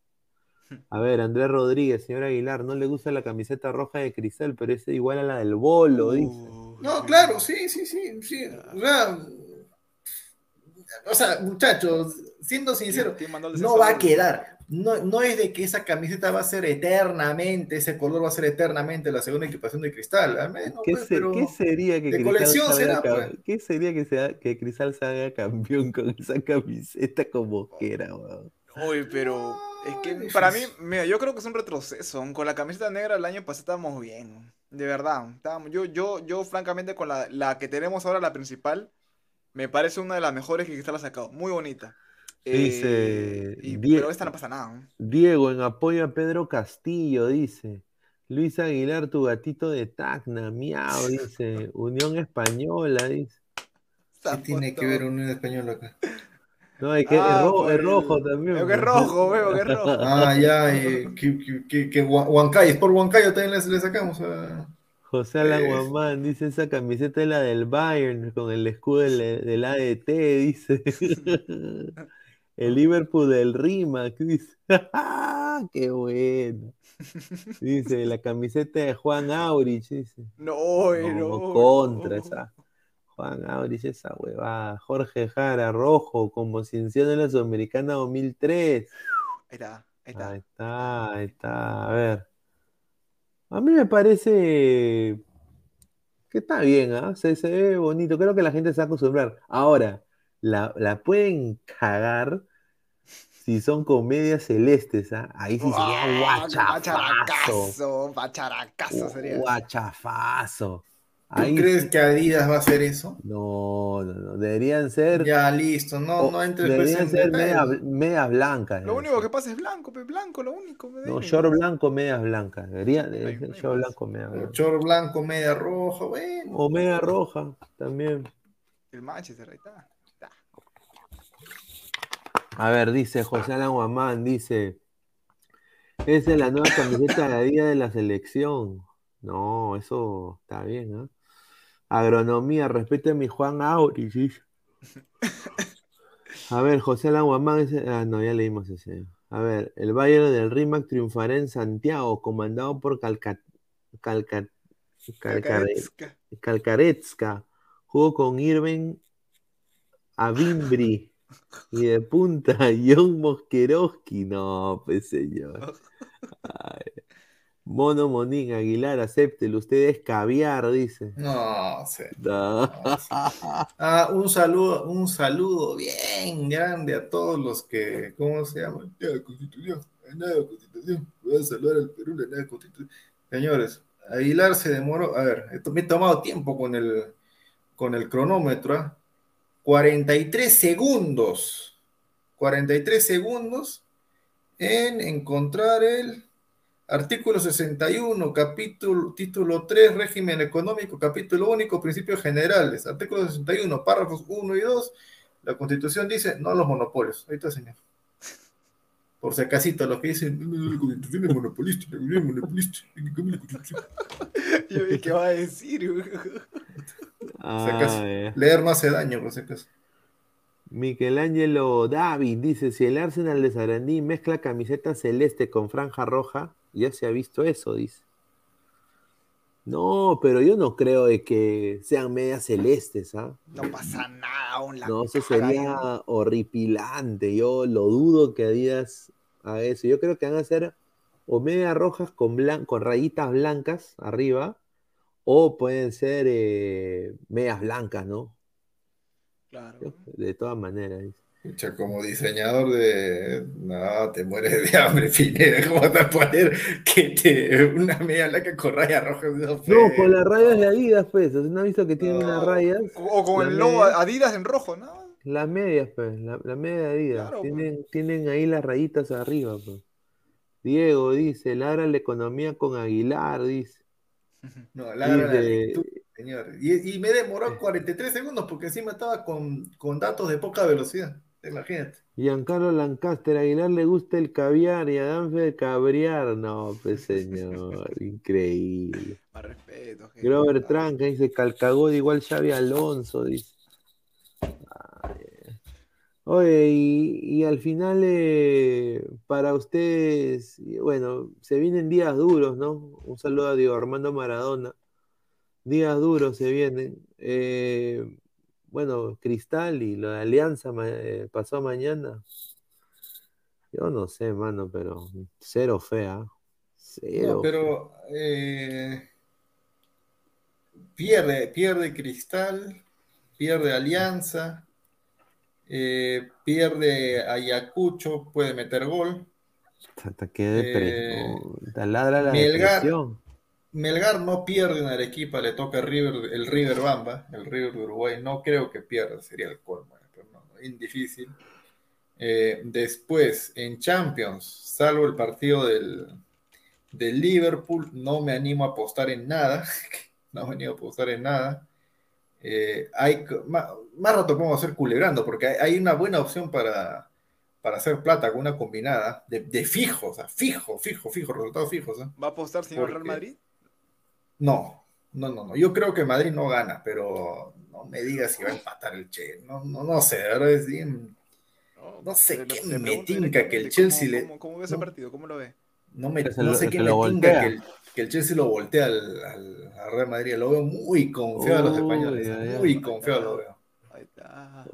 A ver, Andrés Rodríguez, señor Aguilar, no le gusta la camiseta roja de Cristal, pero es igual a la del Bolo, dice. No, claro, sí, sí, sí, sí. O sea, o sea, muchachos, siendo sincero, ¿Quién mandó el no va a quedar. No, no es de que esa camiseta va a ser eternamente, ese color va a ser eternamente la segunda equipación de cristal. Al menos, ¿Qué, pues, se- pero qué sería que de Cristal colección será, pues. ¿Qué sería que, sea, que Cristal salga campeón con esa camiseta como quiera, weón? Pero es que para mí, mira, yo creo que es un retroceso. Con la camiseta negra el año pasado estábamos bien, de verdad. Estábamos, yo, yo, yo francamente con la, la que tenemos ahora, la principal, me parece una de las mejores que Cristal ha sacado. Muy bonita. Dice Eh, y- Die- pero esta no pasa nada. ¿no? Diego, en apoyo a Pedro Castillo, dice. Luis Aguilar, tu gatito de Tacna, miau, dice. Unión Española, dice. ¿qué tiene que ver Unión Española acá? No, es que es, Ah, rojo, por es el- rojo también. Veo que es pues. rojo, veo que es rojo. Ah, ya, eh, que, que, que, que Hua- Huancayo, es por Huancayo también le, le sacamos. a- José Eh. Guamán dice esa camiseta es la del Bayern con el escudo del, del ADT, dice. El Liverpool del Rimac, dice. ¡Qué bueno! Dice la camiseta de Juan Aurich, dice. No, No, no, contra no. esa. Juan Aurich, esa huevada. Jorge Jara, rojo, como cienciano en la Sudamericana 2003. Ahí está, ahí está. Ahí está, ahí está. A ver. A mí me parece que está bien, ¿ah? Se, se ve bonito. Creo que la gente se va a acostumbrar. Ahora, la, la pueden cagar si son comedias celestes, ¿ah? ahí sí sería Ah, guachafazo. Bacharacazo sería. Guachafazo. ¿Tú Ahí crees sí- que Adidas va a hacer eso? No, no, no. Deberían ser. Ya, listo, no, o- no entres pues, deberían ser medias, blancas. Lo único que pasa es blanco, pe, blanco, lo único. me No, short blanco, medias blancas. Debería ser short blanco, medias O blancas. Chor blanco, media roja, bueno. O media roja también. El Manchester, ahí está. está. A ver, dice José Alan Guamán, dice. Esa es la nueva camiseta de día de la selección. No, eso está bien, ¿ah? Agronomía, respete a mi Juan Auris. A ver, José Alan Guamán, ese- ah, no, ya leímos ese. A ver, el Bayern del Rimac triunfará en Santiago, comandado por Calca, Calca. Jugó con Irving Avimbri. Y de punta, John Mosquerowski. No, pues señor. Mono Monín Aguilar, acéptelo. Usted es caviar, dice. No sé. No. Ah, un saludo, un saludo bien grande a todos los que, ¿cómo se llama? La Constitución, la nueva Constitución. Voy a saludar al Perú, la nueva Constitución. Señores, Aguilar se demoró, a ver, esto me he tomado tiempo con el, con el cronómetro, ¿ah? 43 segundos, 43 segundos en encontrar el artículo 61, capítulo, título 3, régimen económico, capítulo único, principios generales, artículo 61, párrafos 1 y 2, la constitución dice no a los monopolios. Ahí está, señor. Por si acasito, los que dicen, no, no, la constitución es monopolista, la constitución es monopolista, hay que cambiar la constitución. Yo vi qué va a decir. güey. Ah, Si acaso. ya. Leer no hace daño, por si acaso. Michelangelo David dice: Si el Arsenal de Sarandí mezcla camiseta celeste con franja roja, ya se ha visto eso, dice. No, pero yo no creo de que sean medias celestes, ¿ah? No pasa nada, aún la No, eso sería horripilante. Yo lo dudo que Adidas haga eso. Yo creo que van a hacer o medias rojas con, blan- con rayitas blancas arriba, o pueden ser eh, medias blancas, ¿no? Claro. De todas maneras. dice. Como diseñador de. No, te mueres de hambre, Pineda. ¿Cómo te vas a poner que te... una media blanca con rayas rojas? No, No, con las rayas de Adidas, pues. ¿No has visto que tienen No. unas rayas? O con el logo media. Adidas en rojo, ¿no? Las medias, pues. La, la media de Adidas. Claro, pues. tienen, tienen ahí las rayitas arriba, pues. Diego dice, ladra la economía con Aguilar, dice. No, ladra la lectura, señor. Y, y me demoró 43 segundos porque encima estaba con, con datos de poca velocidad. Imagínate. Giancarlo Lancaster, Aguilar le gusta el caviar y a Danfe el cabriar. No, pues señor, increíble. Más respeto. gente. Grover Tranca dice, Calcagod igual Xavi Alonso, dice. Ay, eh. Oye, y, y al final, eh, para ustedes, y bueno, se vienen días duros, ¿no? Un saludo a Diego Armando Maradona. Días duros se vienen. Eh, bueno, Cristal y lo de Alianza eh, pasó mañana. Yo no sé, mano, pero cero fea. Cero. No, pero eh, pierde, pierde Cristal, pierde Alianza, eh, pierde Ayacucho, puede meter gol. Hasta que depre- Eh, no, te ladra la Melgar- depresión. Melgar no pierde en Arequipa, le toca River, el River Bamba, el River de Uruguay. No creo que pierda, sería el colmo, pero no, no, es difícil. Eh, después, en Champions, salvo el partido del, del Liverpool, no me animo a apostar en nada. no me animo a apostar en nada. Eh, hay, más, más rato podemos hacer culebrando, porque hay, hay una buena opción para, para hacer plata con una combinada de, de fijo, o sea, fijo, fijo, fijo, resultados fijos. ¿eh? ¿Va a apostar señor ¿Por Real? Madrid? No, no, no, no. Yo creo que Madrid no gana, pero no me digas si va a empatar el Che. No, no, no sé, de verdad es bien. No sé qué me pregunto tinca que el Chelsea cómo- le- ¿Cómo, cómo ve ese no. partido? ¿Cómo lo ve? No, me, Que se no sé qué me lo tinca que el, que el Chelsea lo voltea al, al, al Real Madrid. Lo veo muy confiado a los españoles. muy confiado lo veo. Ahí está.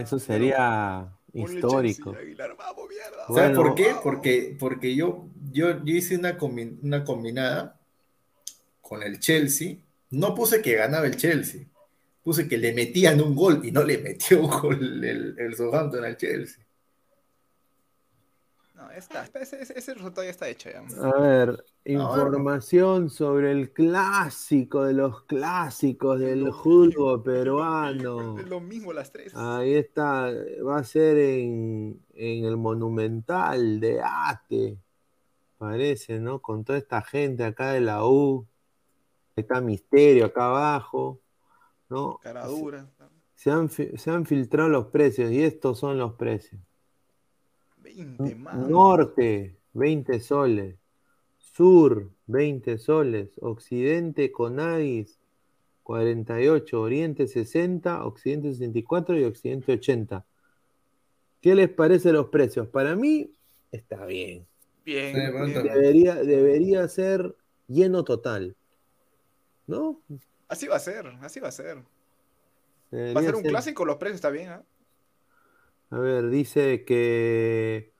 Eso sería histórico. ¿Sabes Bueno. por qué? Porque, porque yo, yo, yo hice una, combi- una combinada con el Chelsea. No puse que ganaba el Chelsea. Puse que le metían un gol y no le metió un gol el, el Southampton al Chelsea. No, está, ese, ese- ese resultado ya está hecho ya. A ver, información sobre el clásico de los clásicos del fútbol peruano. Es lo mismo las tres. Ahí está, va a ser en, en el Monumental de Ate, parece, ¿no? Con toda esta gente acá de la U. Está Misterio acá abajo, ¿no? Cara dura. Se han, se han filtrado los precios y estos son los precios. 20 más. Norte, 20 soles. Sur, 20 soles. Occidente, Conadis, 48. Oriente, 60. Occidente, 64. Y Occidente, 80. ¿Qué les parece los precios? Para mí, está bien. Bien. Sí, bien. Debería, debería ser lleno total. ¿No? Así va a ser, así va a ser. Va a ser un ser- clásico, los precios está bien, ¿ah? A ver, dice que.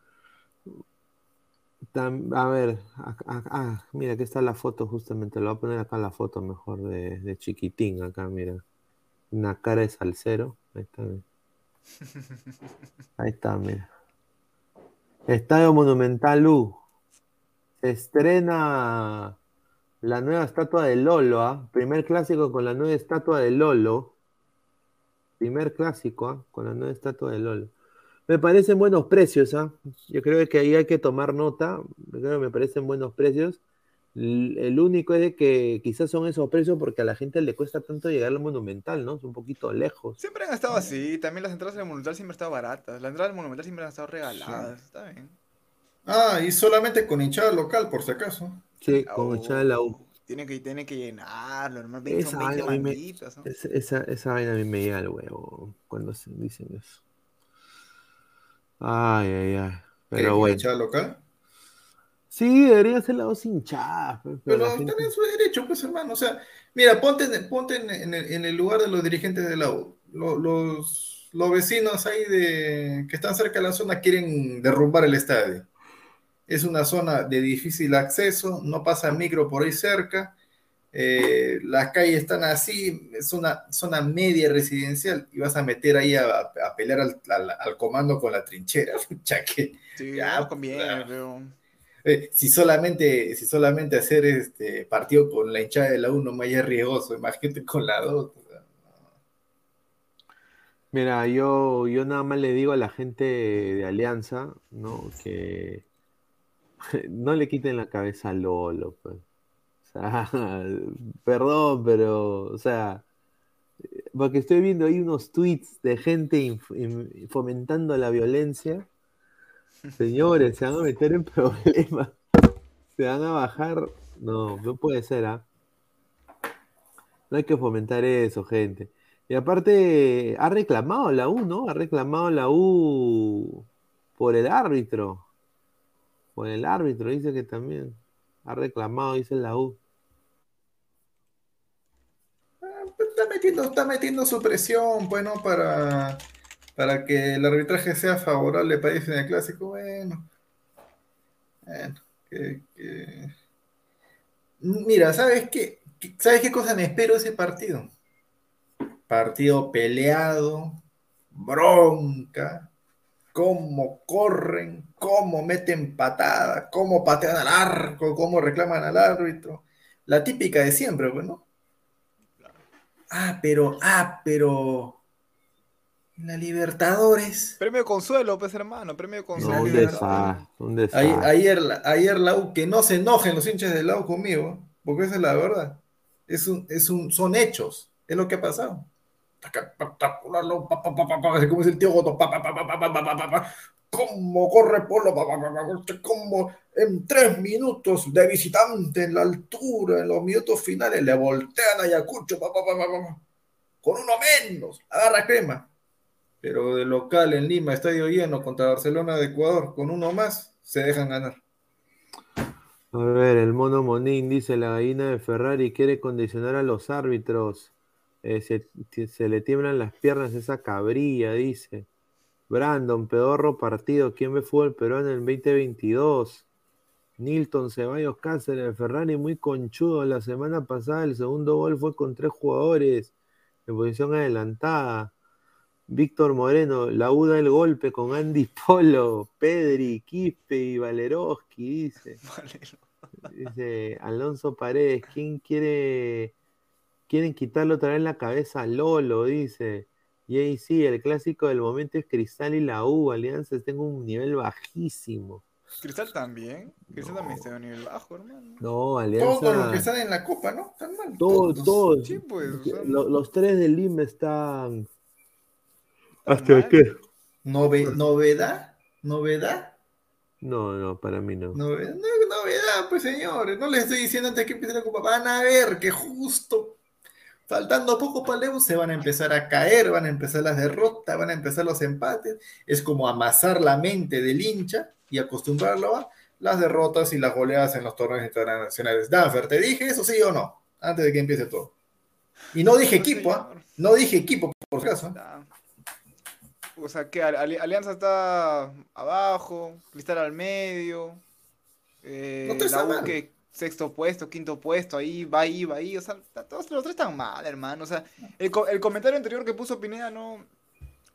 A ver, ah, mira, aquí está la foto justamente. Lo voy a poner acá la foto mejor de, de chiquitín. Acá, mira. Una cara de salsero. Ahí está. mira. Ahí está, mira. Estadio Monumental U. Se estrena la nueva estatua de Lolo, ¿ah? Primer clásico con la nueva estatua de Lolo. Primer clásico, ¿ah? Con la nueva estatua de Lolo. Me parecen buenos precios, ¿ah? Yo creo que ahí hay que tomar nota. Yo creo que me parecen buenos precios. El único es de que quizás son esos precios porque a la gente le cuesta tanto llegar al Monumental, ¿no? Es un poquito lejos. Siempre han estado así, también las entradas del Monumental siempre han estado baratas. Las entradas del Monumental siempre han estado regaladas, está bien. Ah, y solamente con hinchada local, por si acaso. Sí, con echada de la U. Tiene que, tiene que llenarlo, hermano. 20, Esa son 20 vaina a mí me- ¿no? Esa, esa, esa vaina a mí me llega al huevo cuando se dicen eso. Ay, ay, ay. ¿Qué, Pero bueno. hinchada local. Sí, debería ser la dos hinchadas. pero Pero la gente- también su derecho, pues, hermano. O sea, mira, ponte, en, ponte en, en el, en el lugar de los dirigentes de la U. Lo- Los, los vecinos ahí de, que están cerca de la zona quieren derrumbar el estadio. Es una zona de difícil acceso, no pasa micro por ahí cerca. eh, las calles están así, es una zona media residencial y vas a meter ahí a, a pelear al, al- al comando con la trinchera. Que- Sí, Ya, no conviene, pero... eh, si solamente, si solamente hacer este partido con la hinchada de la 1 más es riesgoso, imagínate con la 2. Mira, yo, yo nada más le digo a la gente de Alianza, ¿no? Que no le quiten la cabeza a Lolo, pues. O sea, perdón, pero, o sea, porque estoy viendo ahí unos tweets de gente fomentando la violencia. Señores, se van a meter en problemas. Se van a bajar. No, no puede ser, ¿ah? No hay que fomentar eso, gente. Y aparte, ha reclamado la U, ¿no? Ha reclamado la U por el árbitro. Por el árbitro, dice que también. Ha reclamado, dice la U. Está metiendo, está metiendo su presión, bueno, para, para que el arbitraje sea favorable para ellos en el clásico. Bueno, bueno, Mira, ¿sabes qué? ¿Sabes qué cosa me espero de ese partido? Partido peleado, bronca, cómo corren, cómo meten patada, cómo patean al arco, cómo reclaman al árbitro. La típica de siempre, bueno. Ah, pero, ah, pero. La Libertadores. Premio de consuelo, pues hermano, premio de No, consuelo. un Libertadores. desastre, un Ay- desastre. Ayer, la- ayer la U, que no se enojen los hinchas del lado conmigo, porque esa es la verdad. Es un, es un, son hechos, es lo que ha pasado. Como es el tío Goto, cómo corre Polo como en tres minutos de visitante en la altura, en los minutos finales, le voltean a Ayacucho con uno menos, agarra crema. Pero de local en Lima, estadio lleno contra Barcelona de Ecuador, con uno más, se dejan ganar. A ver, el mono Monín dice, la gallina de Ferrari quiere condicionar a los árbitros. Eh, se, se le tiemblan las piernas esa cabrilla, dice. Brandon, pedorro partido. ¿Quién ve fútbol peruano en el 2022? Nilton Ceballos Cáceres, Ferrari muy conchudo. La semana pasada el segundo gol fue con tres jugadores en posición adelantada. Víctor Moreno, la U da el golpe con Andy Polo, Pedri, Quispe y Valeroski, dice. Dice Alonso Paredes, ¿quién quiere? Quieren quitarlo otra vez la cabeza a Lolo, dice. Y ahí sí, el clásico del momento es Cristal y la U. Alianza está en un nivel bajísimo. Cristal también. Cristal también está a un nivel bajo, hermano. No, Alianza. Todos los que están en la copa, ¿no? Están mal. Todos, todos. Sí, pues. o sea, Lo- los tres del Lima están. ¿Hasta mal. qué? Nove- novedad, novedad, No, no, para mí no. novedad, no, novedad, pues señores. No les estoy diciendo antes que empiece la copa. Van a ver que justo faltando poco para Evo se van a empezar a caer, van a empezar las derrotas, van a empezar los empates. Es como amasar la mente del hincha y acostumbrarlo a las derrotas y las goleadas en los torneos internacionales. Danfer, ¿te dije eso sí o no? Antes de que empiece todo. Y no dije equipo, señor. No dije equipo, por si acaso. Está- O sea, que Ali- Alianza está abajo, Cristal al medio, eh, No la U que sexto puesto, quinto puesto, ahí va ahí, va ahí, o sea, todos los tres están mal, hermano, o sea, el, co- el comentario anterior que puso Pineda no,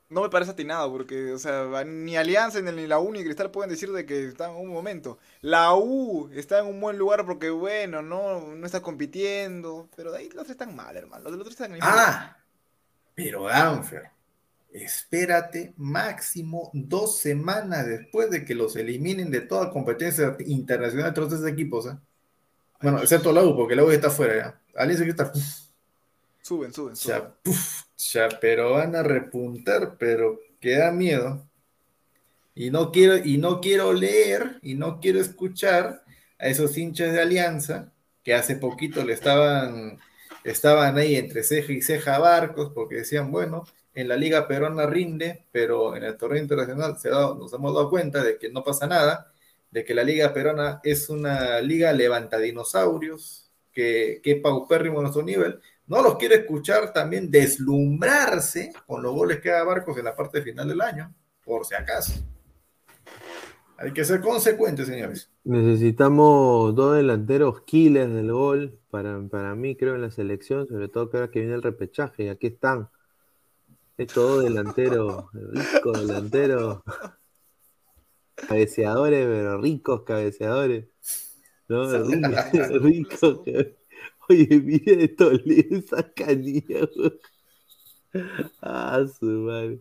no me parece atinado, porque, o sea, ni Alianza, ni la U, ni Cristal pueden decir de que están en un momento. La U está en un buen lugar porque, bueno, no, no está compitiendo, pero de ahí los tres están mal, hermano, los los tres están en Ah, pero Danfer, espérate máximo dos semanas después de que los eliminen de toda competencia internacional todos esos equipos. ¿eh? Bueno, excepto la U, porque la U está fuera ya. Alianza Suben, suben, suben. ya, puf, ya, pero van a repuntar, pero que da miedo. Y no quiero, y no quiero leer, y no quiero escuchar a esos hinchas de Alianza que hace poquito le estaban, estaban ahí entre ceja y ceja a barcos, porque decían, bueno, en la Liga Peruana rinde, pero en el torneo internacional se ha dado- nos hemos dado cuenta de que no pasa nada, de que la Liga Peruana es una liga levanta dinosaurios, que, que es paupérrimo a nuestro nivel. No los quiero escuchar también deslumbrarse con los goles que haga Barcos en la parte final del año, por si acaso. Hay que ser consecuentes, señores. Necesitamos dos delanteros killers del gol para, para mí, creo, en la selección, sobre todo que ahora que viene el repechaje, y aquí están. Estos dos delanteros, ricos delanteros, cabeceadores, pero ricos cabeceadores. ¿no? Ri- Ricos. que- Oye, mire esto, esa canilla. Ah, su madre.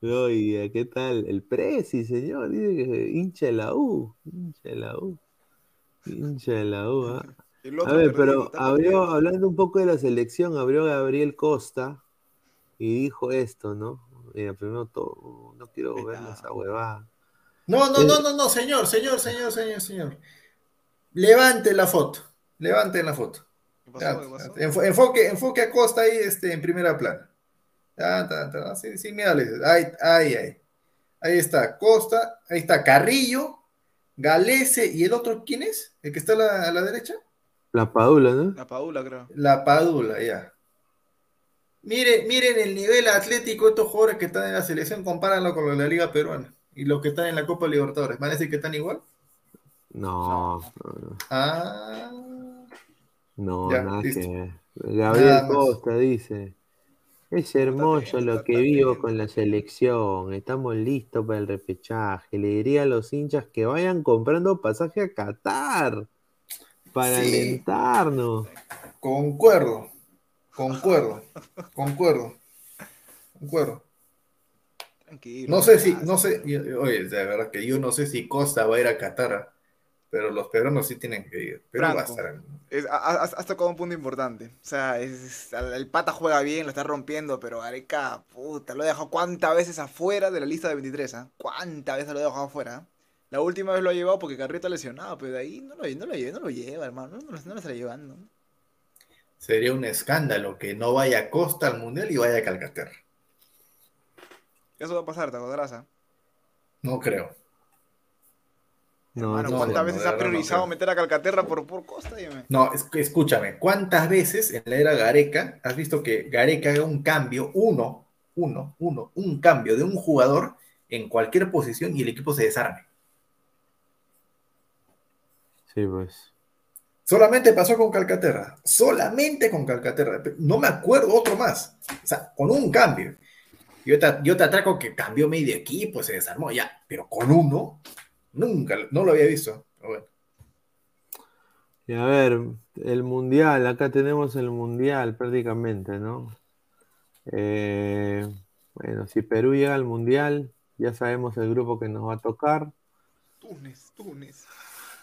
No, y ¿qué tal? El Prezi, señor, dice que hincha de la U, hincha de la U, hincha de la U, ¿ah? A ver, pero abrió, hablando un poco de la selección, abrió Gabriel Costa y dijo esto, ¿no? Mira, primero todo, no quiero ver esa huevada. No, no, Eh. no, no, no, señor, señor, señor, señor, señor. Levante la foto, levante la foto. ¿Qué pasó? Ya, ¿Qué pasó? enfo- enfoque, enfoque a Costa ahí este, en primera plana. Ta, ta, mírale. Ahí, ahí, ahí. Ahí está Costa, ahí está Carrillo, Galese y el otro, ¿quién es? ¿El que está a la, a la derecha? La Padula, ¿no? La Paula, creo. La Padula, ya. Miren, miren el nivel atlético de estos jugadores que están en la selección, compáranlo con los de la Liga Peruana y los que están en la Copa Libertadores. ¿Van a decir que están igual? No, no, Ah, no, Ya, nada listo. que ver. Gabriel Nada. Costa dice, es hermoso lo que vivo con la selección, estamos listos para el repechaje. Le diría a los hinchas que vayan comprando pasaje a Qatar para Sí. alentarnos. concuerdo, concuerdo, concuerdo, concuerdo. Tranquilo. No sé si, no sé, oye, de verdad que yo no sé si Costa va a ir a Qatar, pero los peruanos sí tienen que ir. Pero va a Franco. estar. Es- ha- ha- has tocado un punto importante. O sea, es- el pata juega bien, lo está rompiendo, pero Areca, puta, lo dejado cuántas veces afuera de la lista de 23, ¿ah? ¿Cuántas veces lo he dejado afuera? ah? La última vez lo ha llevado porque Carrillo está lesionado, pero de ahí no lo, no lo, lleva, no lo lleva, hermano. No, lo- no lo está llevando. Sería un escándalo que no vaya Costa al Mundial y vaya a Calcaterra. Eso va a pasar, te acordarás, ¿ah? No creo. No, Hermano, no, ¿cuántas no, veces ha priorizado meter a Calcaterra por, por Costa? Dime. No, es- escúchame, ¿cuántas veces en la era Gareca has visto que Gareca haga un cambio, uno, uno, uno, un cambio de un jugador en cualquier posición y el equipo se desarme? Sí, pues. Solamente pasó con Calcaterra, solamente con Calcaterra. No me acuerdo otro más. O sea, con un cambio. Yo te, yo te atraco que cambió medio equipo, se desarmó, ya, pero con uno, nunca, no lo había visto. Bueno. Y a ver, el mundial, acá tenemos el mundial prácticamente, ¿no? Eh, bueno, si Perú llega al mundial, ya sabemos el grupo que nos va a tocar. Túnez, Túnez.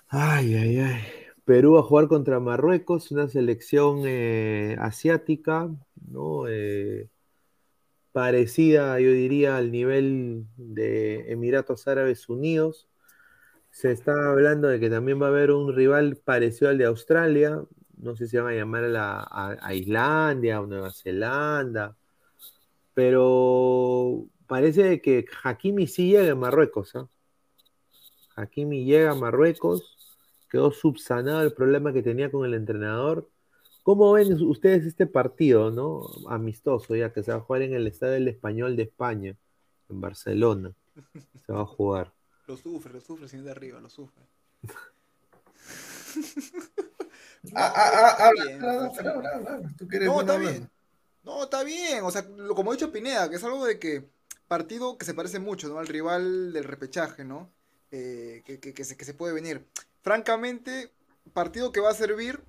Ay, ay, ay. Perú va a jugar contra Marruecos, una selección eh, asiática, ¿no? Eh, parecida, yo diría, al nivel de Emiratos Árabes Unidos. Se está hablando de que también va a haber un rival parecido al de Australia. No sé si van a llamar a, la- a- Islandia o Nueva Zelanda. Pero parece que Hakimi sí llega a Marruecos. ¿ah? Hakimi llega a Marruecos. Quedó subsanado el problema que tenía con el entrenador. ¿Cómo ven ustedes este partido, no? Amistoso, ya que se va a jugar en el Estadio del Español de España, en Barcelona. Se va a jugar. Lo sufre, lo sufre, señor de arriba, lo sufre. Ah, ah, ah, No, está bien. No, está bien. O sea, lo, como ha dicho Pineda, que es algo de que partido que se parece mucho, ¿no? Al rival del repechaje, ¿no? Eh, que, que- que se, que se puede venir. Francamente, partido que va a servir,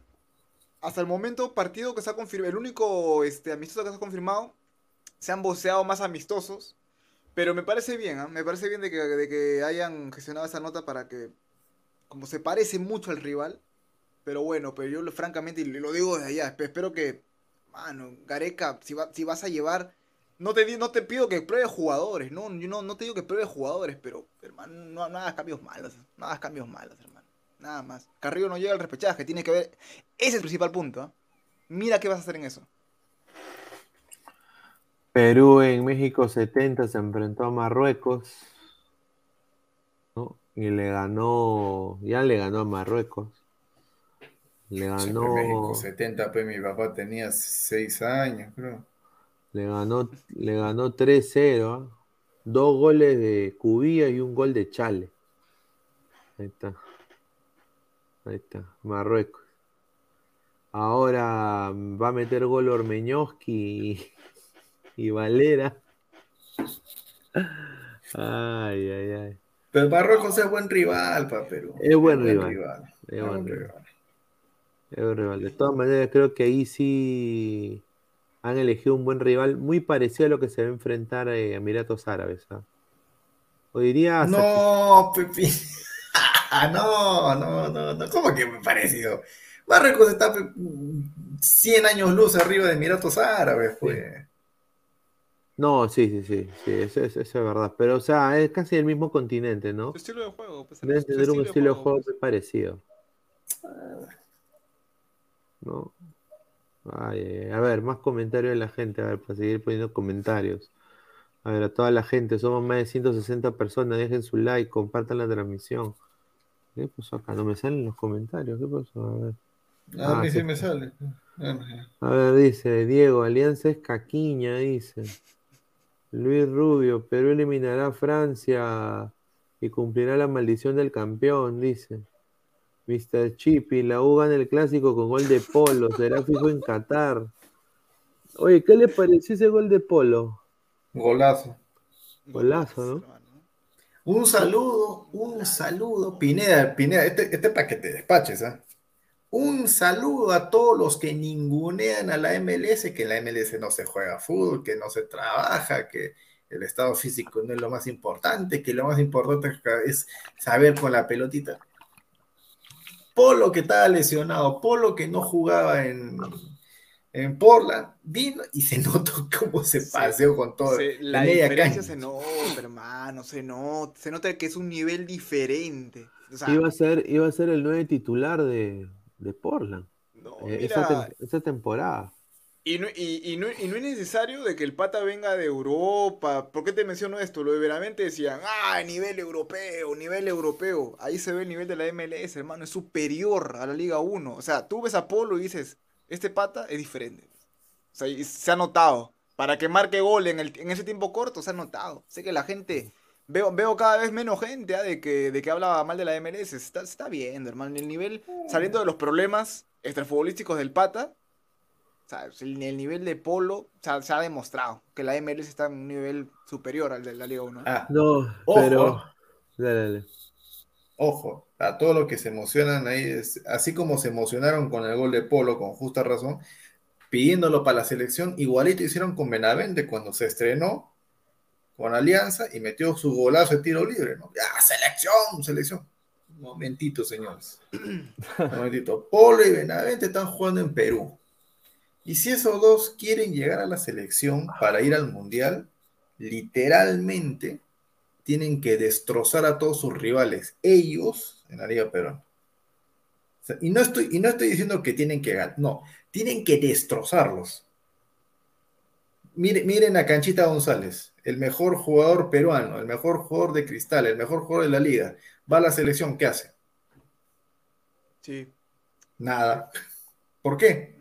hasta el momento, partido que se ha confirmado, el único este, amistoso que se ha confirmado, se han voceado más amistosos, pero me parece bien, ¿ah? Me parece bien de que, de que hayan gestionado esa nota para que, como se parece mucho al rival, pero bueno, pero yo francamente, y lo digo desde allá, espe- espero que, mano, Gareca, si, va- si vas a llevar, no te, no te pido que pruebes jugadores, no, yo no, no te digo que pruebes jugadores, pero, hermano, no, no cambios malos, no hagas cambios malos, hermano, nada más. Carrillo no llega al repechaje, tiene que ver, ese es el principal punto. Mira qué vas a hacer en eso. Perú en México 70 se enfrentó a Marruecos. ¿no? Y le ganó, ya le ganó a Marruecos. Le ganó, pues, México 70, pues mi papá tenía 6 años, creo. le ganó, le ganó 3-0. ¿ah? Dos goles de Cubilla y un gol de Chale. Ahí está. Ahí está, Marruecos. Ahora va a meter gol Ormeñoski y, y Valera. Ay, ay, ay. Pero Marruecos es buen rival para Perú. Es buen Es rival. Es Es buen buen rival. rival. Es un rival. De todas maneras, creo que ahí sí han elegido un buen rival, muy parecido a lo que se va a enfrentar eh, a Emiratos Árabes. ¿ah? O diría No, Pepi. no, no, no, no. ¿Cómo que me parecido? Marruecos está pe, 100 años luz arriba de Emiratos Árabes, pues. No, sí, sí, sí, sí, eso, es- eso es verdad. Pero, o sea, es casi el mismo continente, ¿no? Su estilo de juego, pues, Deben tener un estilo de juego pues. muy parecido. ¿No? Ay. a ver, más comentarios de la gente, a ver, para seguir poniendo comentarios. A ver, a toda la gente, somos más de 160 personas, dejen su like, compartan la transmisión. ¿Qué pasó acá? No me salen los comentarios, ¿qué pasó? A ver. A Ah, mí sí sí me sale. Ya. A ver, dice Diego, Alianza es caquiña, dice. Luis Rubio, Perú eliminará a Francia y cumplirá la maldición del campeón, dice. Mr. Chippy, la U gana el clásico con gol de Polo, será fijo en Qatar. Oye, ¿qué le pareció ese gol de Polo? Golazo. Golazo, ¿no? Un saludo, un saludo. Pineda, Pineda, este, este para que te despaches, ¿ah? Un saludo a todos los que ningunean a la MLS, que en la MLS no se juega fútbol, que no se trabaja, que el estado físico no es lo más importante, que lo más importante es saber con la pelotita. Polo que estaba lesionado, Polo que no jugaba en, en Portland, vino y se notó cómo se Sí, paseó con todo. Se- la media diferencia cancha. se nota, hermano, se nota, se nota que es un nivel diferente. O sea, Iba a ser, iba a ser el nuevo titular de, de Portland no, eh, esa, esa temporada. y, no, y, y no, y no es necesario de que el pata venga de Europa. ¿Por qué te menciono esto? Lo de veramente decían, ah, nivel europeo, nivel europeo. Ahí se ve el nivel de la MLS, hermano, es superior a la Liga 1. O sea, tú ves a Polo y dices, este pata es diferente. O sea, y se ha notado. Para que marque gol en, el, en ese tiempo corto, se ha notado. Sé que la gente, veo, veo cada vez menos gente ah, de, que, de que habla mal de la MLS. Está, está viendo, hermano. El nivel, saliendo de los problemas extrafutbolísticos del pata, O sea, el, el nivel de Polo o sea, se ha demostrado que la MLS está en un nivel superior al de la Liga 1. Ah, No, Ojo. pero. Dale, dale. ojo, a todos los que se emocionan ahí, es- así como se emocionaron con el gol de Polo, con justa razón, pidiéndolo para la selección, igualito hicieron con Benavente cuando se estrenó con Alianza y metió su golazo de tiro libre, ¿no? ¡Ya, selección, selección! Un momentito, señores. Un momentito. Polo y Benavente están jugando en Perú. Y si esos dos quieren llegar a la selección para ir al Mundial, literalmente tienen que destrozar a todos sus rivales, ellos en la Liga. O sea, y, no estoy, y no estoy diciendo que tienen que ganar, no, tienen que destrozarlos. Mire- miren a Canchita González, el mejor jugador peruano, el mejor jugador de cristal, el mejor jugador de la liga. Va a la selección, ¿qué hace? Sí. Nada. ¿Por qué?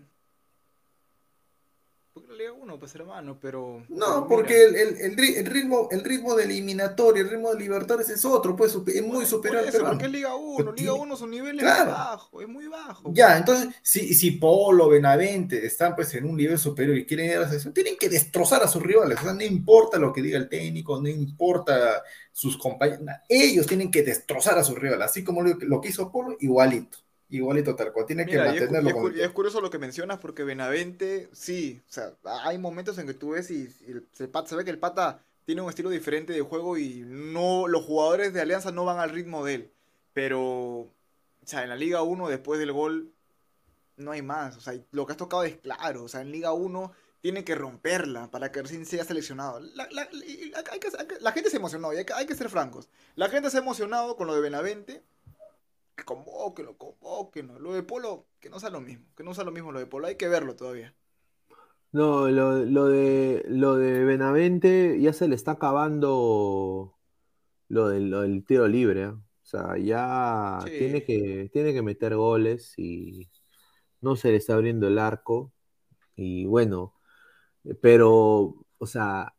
1, pues hermano, pero. No, porque el, el- el ri- el ritmo, el ritmo de eliminatorio, el ritmo de Libertadores es otro, pues es muy superior al peruano. porque es Liga 1, Pero Liga tiene- 1 su nivel es Claro. muy bajo, es muy bajo. Ya, entonces, si, si Polo, Benavente están pues en un nivel superior y quieren ir a la selección, tienen que destrozar a sus rivales. O sea, no importa lo que diga el técnico, no importa sus compañeros, ellos tienen que destrozar a sus rivales, así como lo, lo que hizo Polo, igualito, igualito tal cual. Tienen que Mira, y mantenerlo es y es curioso lo que mencionas porque Benavente, sí, o sea, hay momentos en que tú ves y, y el- se, ve que el pata tiene un estilo diferente de juego y no los jugadores de Alianza no van al ritmo de él. Pero, o sea, en la Liga 1 después del gol no hay más. O sea, lo que has tocado es claro. O sea, en Liga 1 tiene que romperla para que recién sea seleccionado. La, la- y hay que- hay que- la gente se emocionó y hay que, hay que ser francos. La gente se ha emocionado con lo de Benavente que convóquenlo, convóquenlo. Lo de Polo, que no sea lo mismo, que no sea lo mismo lo de Polo, hay que verlo todavía. No, lo, lo de lo de Benavente ya se le está acabando lo del, lo del tiro libre. ¿eh? O sea, ya Sí. tiene que, tiene que meter goles y no se le está abriendo el arco. Y bueno, pero, o sea,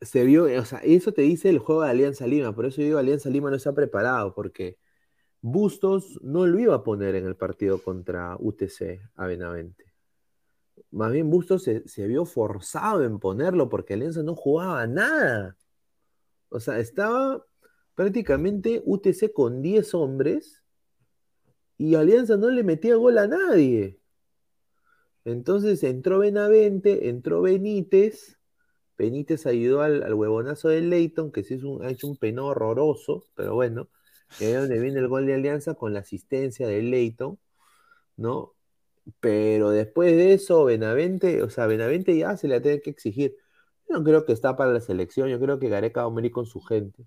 se vio, o sea, eso te dice el juego de Alianza Lima. Por eso yo digo, Alianza Lima no está preparado, porque Bustos no lo iba a poner en el partido contra UTC a Benavente. Más bien Bustos se, vio forzado en ponerlo porque Alianza no jugaba nada. O sea, estaba prácticamente UTC con 10 hombres y Alianza no le metía gol a nadie. Entonces entró Benavente, entró Benítez. Benítez ayudó al, huevonazo de Leighton, que sí es un- ha hecho un horroroso, pero bueno, y ahí es donde viene el gol de Alianza con la asistencia de Leighton, ¿no? Pero después de eso, Benavente, o sea, Benavente ya se le tiene que exigir. Yo no creo que está para la selección, yo creo que Gareca va a morir con su gente.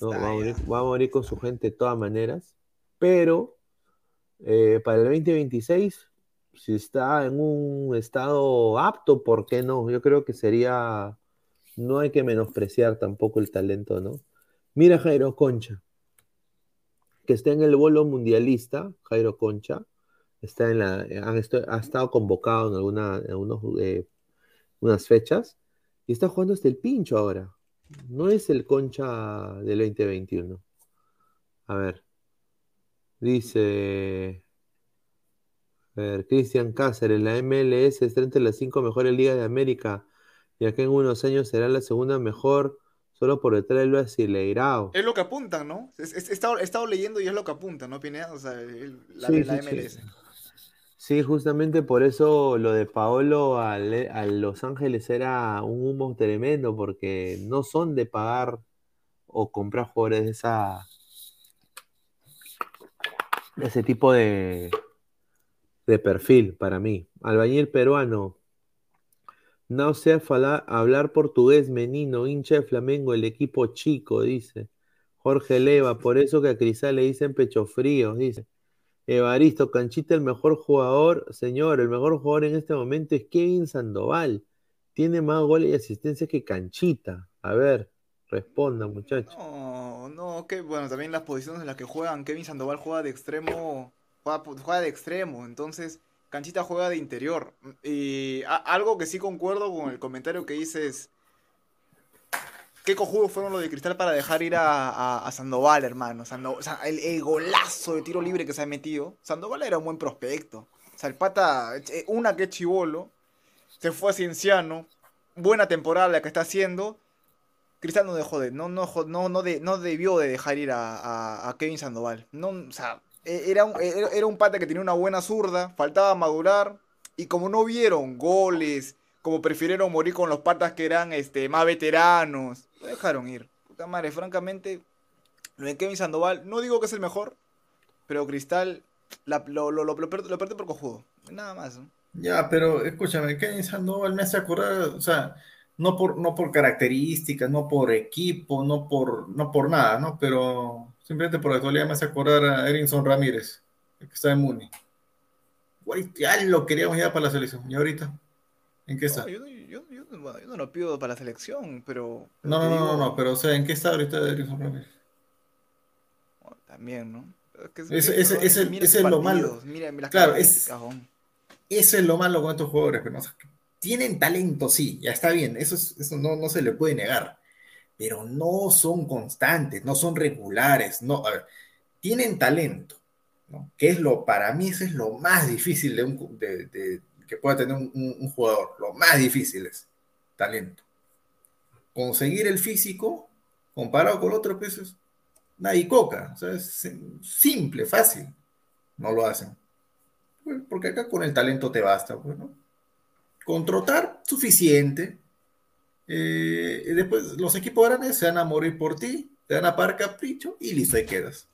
¿no? Está Va a morir, ya. va a morir con su gente de todas maneras. Pero eh, para el 2026, si está en un estado apto, ¿por qué no? Yo creo que sería. No hay que menospreciar tampoco el talento, ¿no? Mira Jairo Concha, que está en el bolo mundialista, Jairo Concha, está en la, han esto- ha estado convocado en, alguna, en unos, eh, fechas y está jugando hasta el pincho ahora. No es el Concha del 2021. A ver. Dice. A Cristian Cáceres, la MLS está entre las cinco mejores ligas de América y acá en unos años será la segunda mejor solo por detrás del Brasileirao. Es lo que apuntan, ¿no? Es- es- he, estado, he estado leyendo y es lo que apuntan, ¿no, Pineda? O sea, el- la, Sí, la sí, MLS. sí. Sí, justamente por eso lo de Paolo al- a, Los Ángeles era un humo tremendo, porque no son de pagar o comprar jugadores de esa de ese tipo de, de perfil para mí. Albañil peruano. No sé hablar portugués, menino, hincha de Flamengo, el equipo chico, dice. Jorge Leva, por eso que a Crisal le dicen pecho frío, dice. Evaristo, Canchita, el mejor jugador, señor, el mejor jugador en este momento es Kevin Sandoval. Tiene más goles y asistencias que Canchita. A ver, responda, muchachos. No, no, que bueno, también las posiciones en las que juegan. Kevin Sandoval juega de extremo, juega de extremo, entonces Canchita juega de interior. Y algo que sí concuerdo con el comentario que dices. Qué cojudos fueron los de Cristal para dejar ir a, Sandoval, hermano. O sea, el, golazo de tiro libre que se ha metido. Sandoval era un buen prospecto. O sea, el pata, eh, una que chivolo, se fue a Cienciano, buena temporada la que está haciendo. Cristal no dejó de, no, no, no, no, de, no debió de dejar ir a, a- Kevin Sandoval. No, o sea, era un, era era un pata que tenía una buena zurda, faltaba madurar. Y como no vieron goles, como prefirieron morir con los patas que eran este, más veteranos, lo dejaron ir. Puta madre, francamente, lo de Kevin Sandoval, no digo que es el mejor, pero Cristal la- lo, lo, lo, lo por cojudo. Nada más. Ya, pero escúchame, Kevin Sandoval me hace acordar, o sea, no por, no por características, no por equipo, no por, no por nada, ¿no? Pero simplemente por la actualidad me hace acordar a Erinson Ramírez, el que está en Muni. Güey, ya lo queríamos ya para la selección, ¿y ahorita? ¿En qué está? No, yo, no- yo, yo, no- bueno, yo no lo pido para la selección, pero. pero No, no, no, no, pero o sea, ¿en qué está ahorita Erinson Ramírez? bueno, También, ¿no? Es es- lo malo. Mira, Claro, es-. Eso es lo malo con estos jugadores, pero no, O sea, tienen talento, sí, ya está bien, eso, es- eso no, no se le puede negar, pero no son constantes, no son regulares, no, tienen talento. Que es lo, para mí eso es lo más difícil de un, que pueda tener un, jugador, lo más difícil es talento. Conseguir el físico, comparado con otros pesos, nadie coca, o sea, es simple, fácil, no lo hacen. Pues, porque acá con el talento te basta, pues, ¿no? Con suficiente. Eh, después los equipos grandes se van a morir por ti, te van a pagar capricho y listo, ahí quedas.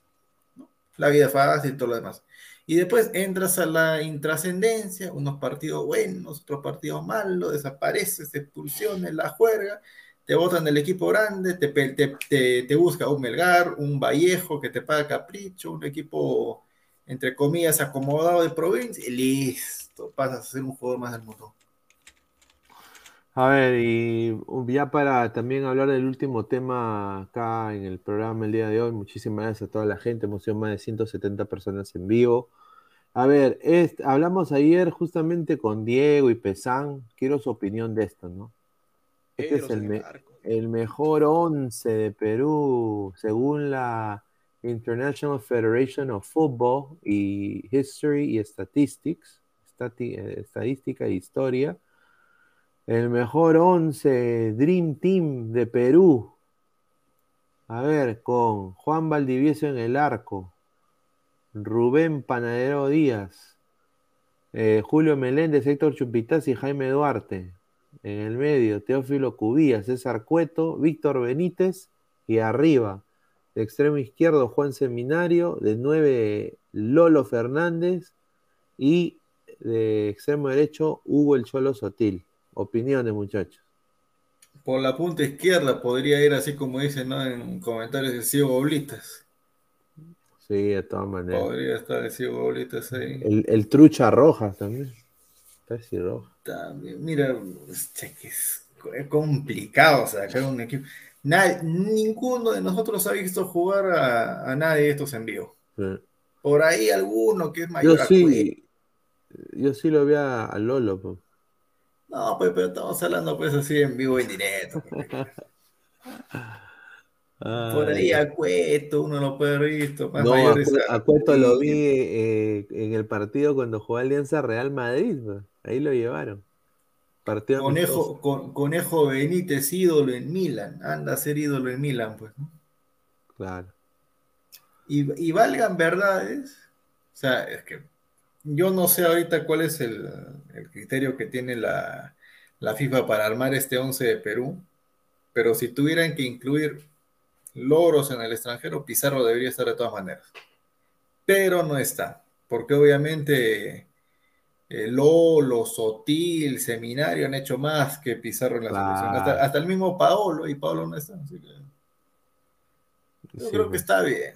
La vida fácil y todo lo demás. Y después entras a la intrascendencia, unos partidos buenos, otros partidos malos, desapareces, expulsiones, la juerga, te botan del equipo grande, te busca un Melgar, un Vallejo que te paga capricho, un equipo entre comillas, acomodado de provincia y listo, pasas a ser un jugador más del mundo. A ver, y ya para también hablar del último tema acá en el programa el día de hoy, muchísimas gracias a toda la gente, hemos sido más de 170 personas en vivo. A ver, es- hablamos ayer justamente con Diego y Pesán, quiero su opinión de esto, ¿no? Este es el, me- mejor 11 de Perú, según la International Federation of Football y History y Statistics, eh, estadística e historia. El mejor 11 Dream Team de Perú. A ver, con Juan Valdivieso en el arco, Rubén Panadero Díaz, eh, Julio Meléndez, Héctor Chupitaz y Jaime Duarte. En el medio, Teófilo Cubías, César Cueto, Víctor Benítez y arriba, de extremo izquierdo, Juan Seminario, de 9, Lolo Fernández y de extremo derecho, Hugo El Cholo Sotil. Opiniones, muchachos. Por la punta izquierda podría ir así como dicen ¿no? en comentarios de Ciego Oblitas. Sí, de todas maneras. Podría estar el Ciego Oblitas ahí. El, el Trucha Rojas también. Casi roja. También, mira, es, complicado sacar un equipo. Nadie- ninguno de nosotros ha visto jugar a, a nadie de estos en vivo. Sí. Por ahí alguno que es Yo mayor Cueva. sí, yo sí lo vi a, a Lolo. pues. No, pues, pero estamos hablando pues así en vivo en directo. pues. Por ahí a Cueto, uno lo puede haber visto. Más No, a, a- Cueto lo vi eh, en el partido cuando jugó Alianza Real Madrid. pues. Ahí lo llevaron. Partido. Conejo, con- Conejo Benítez, ídolo en Milan. Anda a ser ídolo en Milan, pues. ¿no? Claro. Y, y valgan verdades. O sea, es que yo no sé ahorita cuál es el, el criterio que tiene la, la FIFA para armar este 11 de Perú. Pero si tuvieran que incluir logros en el extranjero, Pizarro debería estar de todas maneras. Pero no está. Porque obviamente eh, Lolo, Sotil, Seminario han hecho más que Pizarro en la Claro. selección. Hasta, hasta el mismo Paolo, y Paolo no está. Así que yo Sí, creo que está bien.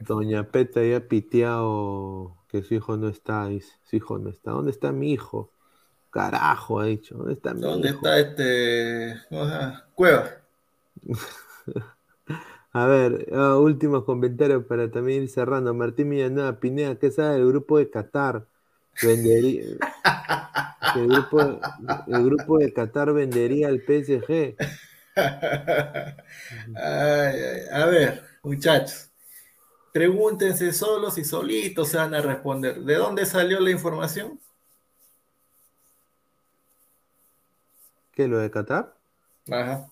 Doña Peta ya piteado que su hijo no está, dice. Su hijo no está. ¿Dónde está mi hijo? Carajo, ha dicho. ¿Dónde está mi ¿Dónde hijo? está este ¿cómo se llama? Cueva? A ver, ah, últimos comentarios para también ir cerrando. Martín Villanueva, Pineda, ¿qué sabe del grupo de Qatar? Vendería, el, grupo, el grupo de Qatar vendería al PSG. Ay, ay, a ver, muchachos. Pregúntense solos y solitos se van a responder. ¿De dónde salió la información? ¿Qué, lo de Qatar? Ajá.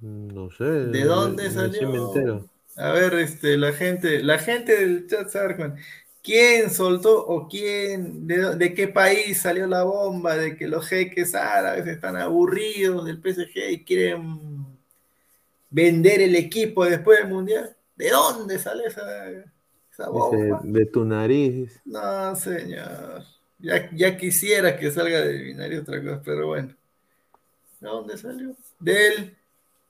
No sé. ¿De dónde salió? A ver, este, la gente, la gente del chat Sarkman, ¿quién soltó o quién, de, de, qué país salió la bomba de que los jeques árabes están aburridos del PSG y quieren vender el equipo después del mundial? ¿De dónde sale esa, esa bomba? de tu nariz. No, señor. Ya, ya quisiera que salga de mi nariz otra cosa, pero bueno. ¿De dónde salió? Del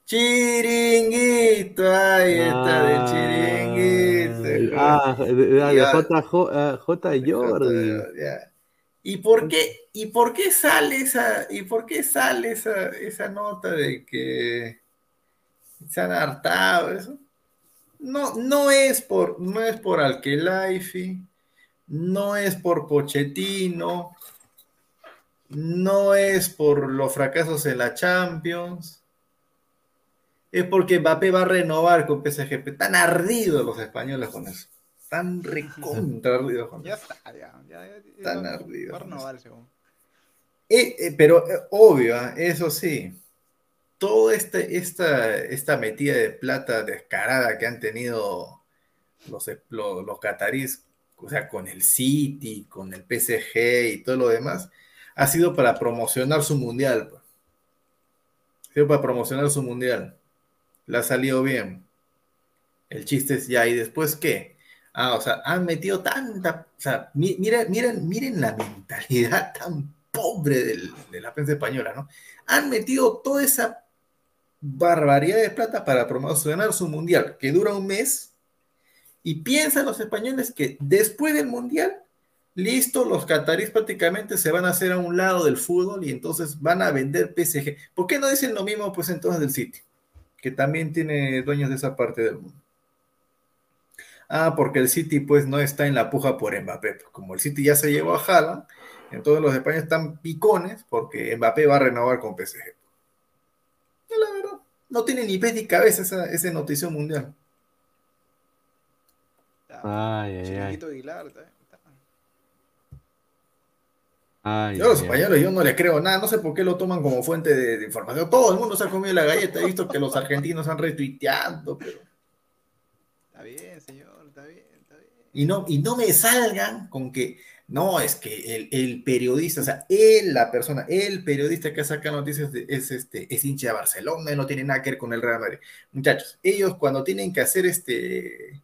Chiringuito, ahí está, del chiringuito. Ah, de, de, de J, J, J, Jordi. ¿Y por qué, y por qué sale esa, y por qué sale esa, esa nota de que se han hartado eso? No, no es por, no es por Alkelaifi, no es por Pochettino, no es por los fracasos en la Champions es porque Mbappé va a renovar con PSG. Están ardidos los españoles con eso. Están recontra ardidos con Ya eso. está, ya. ya, ya va- ardidos. Va a renovar, según. Eh, eh, pero eh, obvio, ¿ah? eso sí, toda este, esta, esta metida de plata descarada que han tenido los, los, los o sea, con el City, con el PSG y todo lo demás, ha sido para promocionar su mundial. pues. Ha sido para promocionar su mundial. Le ha salido bien. El chiste es ya, ¿y después qué? Ah, o sea, han metido tanta. O sea, mi- miren, miren, miren la mentalidad tan pobre del- de la prensa española, ¿no? Han metido toda esa barbaridad de plata para promocionar su mundial, que dura un mes, y piensan los españoles que después del mundial, listo, los catarís prácticamente se van a hacer a un lado del fútbol y entonces van a vender PSG. ¿Por qué no dicen lo mismo, pues entonces del City? Que también tiene dueños de esa parte del mundo. Ah, porque el City pues no está en la puja por Mbappé. Pues, como el City ya se llevó a Haaland, entonces los españoles están picones porque Mbappé va a renovar con PSG. No tiene ni pez ni cabeza esa, esa noticia mundial. Ya. Ay, ay, ay. Chiringuito Aguilar, está- está. Ay, Yo a los ay, ay. españoles yo no les creo nada, no sé por qué lo toman como fuente de, de información. Todo el mundo se ha comido la galleta, he visto que los argentinos han retuiteado, pero... Está bien, señor, está bien, está bien. Y no, y no me salgan con que no, es que el, el periodista, o sea, él, la persona, el periodista que saca noticias de- es, este, es hincha de Barcelona, y no tiene nada que ver con el Real Madrid. Muchachos, ellos cuando tienen que hacer este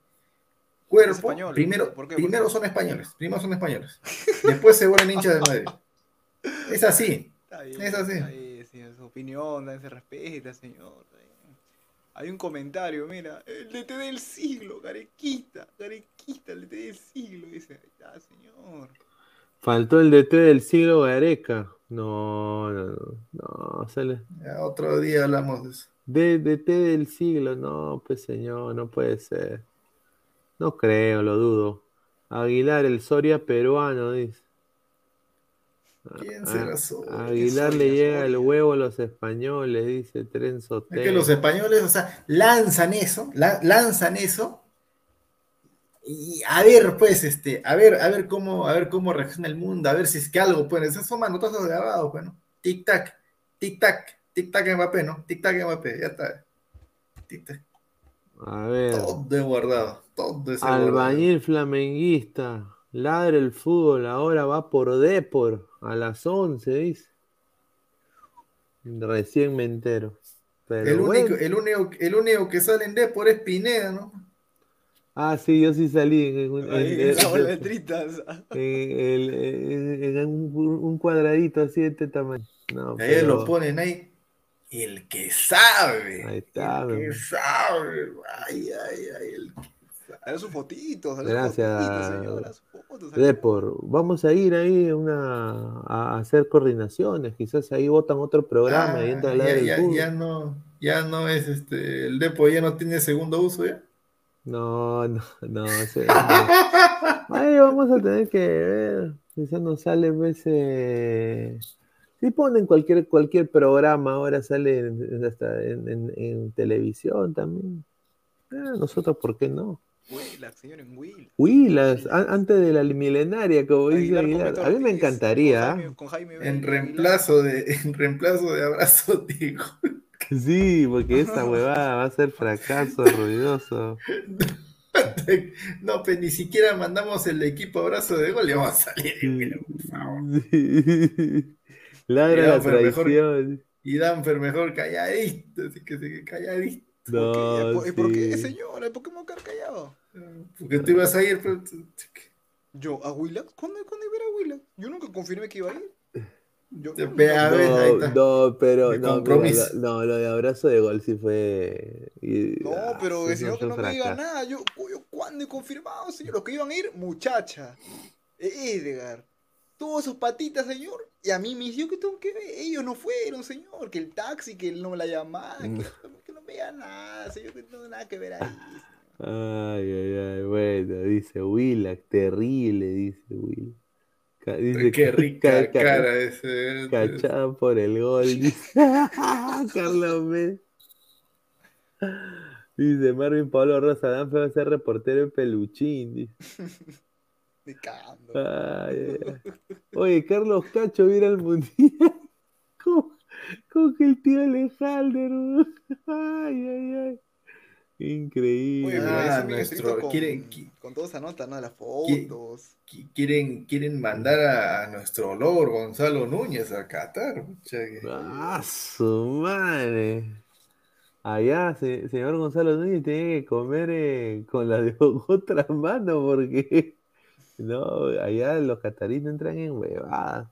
cuerpo, español, primero, ¿por qué? primero son españoles, primero son españoles, después se vuelven hinchas de Madrid. Es así. Está bien, Es así. está bien, señor, su opinión se respeta, señor. Hay un comentario, mira, el DT del siglo, Garequita, Garequita, el DT del siglo, dice, ahí está, señor. Faltó el DT del siglo Gareca. No, no, no. no sale. Ya otro día hablamos de eso. D- DT del siglo, no, pues señor, no puede ser. No creo, lo dudo. Aguilar, el Soria peruano, dice. ¿Quién Ah, será Soria? Aguilar ¿Qué le Soria, llega el huevo a los españoles, dice Trenzo Es que los españoles, o sea, lanzan eso, la- lanzan eso. Y a ver, pues, este, a ver, a ver cómo, a ver cómo reacciona el mundo, a ver si es que algo, pues, esos son manotazos grabados, pues, ¿no? Tic tac, tic tac, tic tac Mbappé, ¿no? Tic tac Mbappé, ya está. Tic tac. A ver. Todo es guardado, todo es guardado. Albañil flamenguista. Ladre el fútbol, ahora va por Depor a las 11, dice. Recién me entero. Pero El único, el, único, el único que sale en Depor es Pineda, ¿no? Ah, sí, yo sí salí en, en- Ahí, en- en- en- en- en un, un cuadradito así de este tamaño. No, Y ahí pero- lo ponen ahí. El que sabe. Ahí está, El que sabe. Ay, ay, ay. el- Dale sus fotitos, dale Gracias, sus fotitos, señora, sus fotos. dale. Depor, vamos a ir ahí a una, a hacer coordinaciones, quizás ahí votan otro programa Ah, y entra a ya, del ya- ya no, ya no es este, el Depo ya no tiene segundo uso ya. No, no, no, no. Ahí vamos a tener que ver, quizás nos sale eh, si ponen cualquier, cualquier programa, ahora sale en, en- hasta en, en- en televisión también. Ah, nosotros, ¿por qué no? Willax, señor. Willax, antes de la milenaria, como dice Aguilar A mí me encantaría. Con ¿ah? Jaime, con Jaime En reemplazo de, en reemplazo de abrazo, digo. Sí, porque esa huevada va a ser fracaso ruidoso. No, pues ni siquiera mandamos el equipo abrazo de gol y vamos a salir. pero, por favor. Ladra la pero mejor- traición. Y Danfer mejor calladito, así que calladito. No, ¿Por qué? ¿Y por qué, sí. señora? ¿Por qué me voy a quedar callado? Porque tú ibas a ir, pero Yo, ¿a Willax? ¿Cuándo, ¿Cuándo iba a ir a Willax? Yo nunca confirmé que iba a ir. Yo, no, pero no, mira, lo, no, lo de abrazo de gol sí fue. y- No, ah, pero el señor que no me diga nada. Yo, yo ¿cuándo he confirmado, señor? Los que iban a ir, muchacha. Edgar. Todos esos patitas, señor. Y a mí me dijo que tengo que ver. Ellos no fueron, señor. Que el taxi, que él no me la llamaba. Que, que no veía nada, señor. Que no tengo nada que ver ahí. Ay, ay, ay, bueno, dice Willax, terrible, dice Will. Ca- Dice Qué ca- rica ca- ca- cara ese. Cachada por el gol, dice Carlos Med. Dice Marvin Pablo Rosa Danfe va a ser reportero en Peluchín. dice. Me cagando. Ay, ay, ay. Oye, Carlos Cacho viene al mundial. ¿Cómo, cómo que el tío Alejandro? Ay, ay, ay. Increíble. Oye, pero Ah, nuestro- con, quiere- qui- con toda esa nota, ¿no? Las fotos. Qui- Quieren, quieren mandar a, nuestro Lord Gonzalo Núñez a Qatar. Ah, su madre. Allá, se- señor Gonzalo Núñez tiene que comer eh, con la de otra mano porque no, allá los cataríes no entran en huevadas.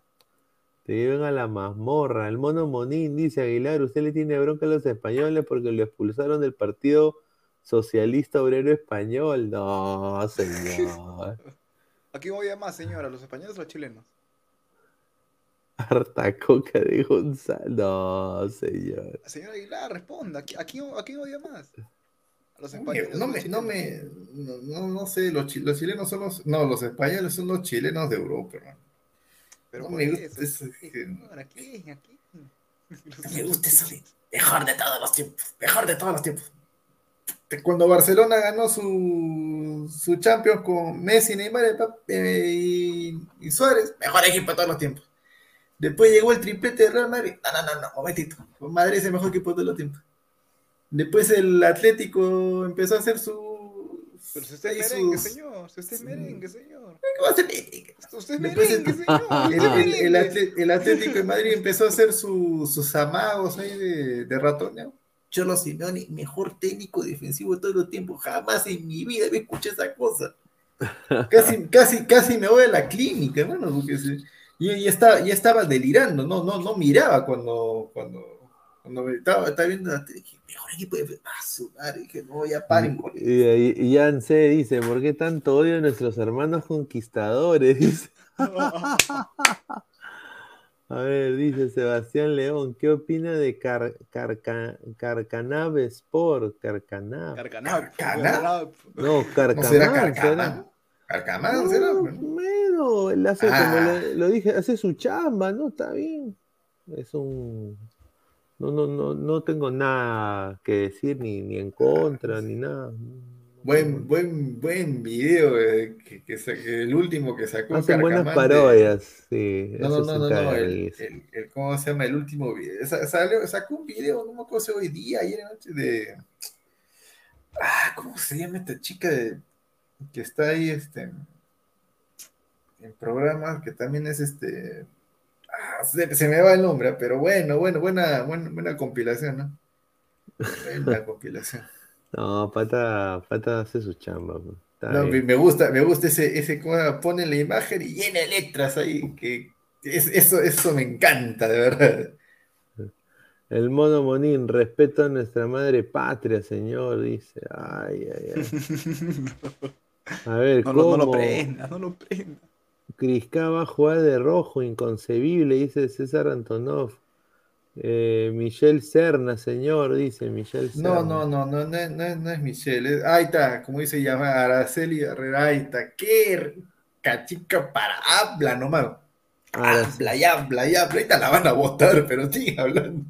Te llevan a la mazmorra. El mono Monín dice Aguilar, usted le tiene bronca a los españoles porque lo expulsaron del partido socialista obrero español. No, señor. ¿A quién odia más, señora? ¿A los españoles o a los chilenos? Harta coca de Gonzalo. No, señor. Señora Aguilar, responda. ¿A qui- ¿A quién, a quién odia más? ¿A los Oye, españoles? No a me, no me, no, sé, los, chi- los chilenos son los, no, los españoles son los chilenos de Europa, hermano. Pero no me gusta eso, señora, ¿a quién? ¿A quién? No me gusta eso de mejor de todos los tiempos, mejor de todos los tiempos. Cuando Barcelona ganó su, su Champions con Messi, Neymar y, y Suárez, mejor equipo de todos los tiempos. Después llegó el triplete de Real Madrid. No, no, no, no, momentito. Madrid es el mejor equipo de todos los tiempos. Después el Atlético empezó a hacer su. Pero si usted es sus- merengue, señor. Si usted es merengue, señor. ¿Qué va a merengue? Usted es merengue, el- señor. El, Atlético de Madrid empezó a hacer su- sus amagos ahí de, de ratoneo. Cholo Simeone, mejor técnico defensivo de todos los tiempos. Jamás en mi vida me escuché esa cosa. Casi, casi, casi me voy a la clínica, hermano, porque se- yo ya estaba, ya estaba delirando, no, no, no miraba cuando, cuando, cuando me estaba, estaba viendo la tele, dije, mejor equipo de ah, su madre, dije, no, ya paren con eso. Y, ahí- y Jan C dice, ¿por qué tanto odio a nuestros hermanos conquistadores? A ver, dice Sebastián León, ¿qué opina de Car Carca- Carcanab Sport? Carcanab. Carcanap. ¿Carcanap? No, ¿No Carcanab. será será. Carcamán? ¿Carcamán será? No, bueno, él hace, Ah. como le- lo dije, hace su chamba, ¿no? Está bien. Es un... No, no, no, no tengo nada que decir ni, ni en contra, ni nada. Buen, buen, buen video eh, que, que sa- que el último que sacó Hacen buenas Carcamán de- parodias, sí. No, no, no, no, no, el, risa. el- el- ¿cómo se llama? El último video. Sa- salió- sacó un video, no me acuerdo si hoy día, ayer anoche, de. Ah, ¿cómo se llama esta chica de, que está ahí este, en programas que también es este. ah, se, se me va el nombre, pero bueno, bueno, buena, buena, buena compilación, ¿no? Buena compilación. No, Pata, Pata hace su chamba. pues. No, me, gusta, me gusta ese, ese cómo pone la imagen y llena de letras ahí, que es- eso, eso me encanta, de verdad. El mono Monín, respeto a nuestra madre patria, señor, dice. Ay, ay, ay. A ver, No, lo- no lo ¿cómo? prenda, no lo prenda. Crisca va a jugar de rojo, inconcebible, dice César Antonov. Eh, Michelle Serna, señor, dice Michelle Serna. No, no, no, no, no, es- no es- no es Michelle. es- ahí está, como dice llama Araceli Herrera, ahí está. Qué cachica para habla nomás. Habla y habla y habla. Ahorita la van a votar, pero sigue hablando.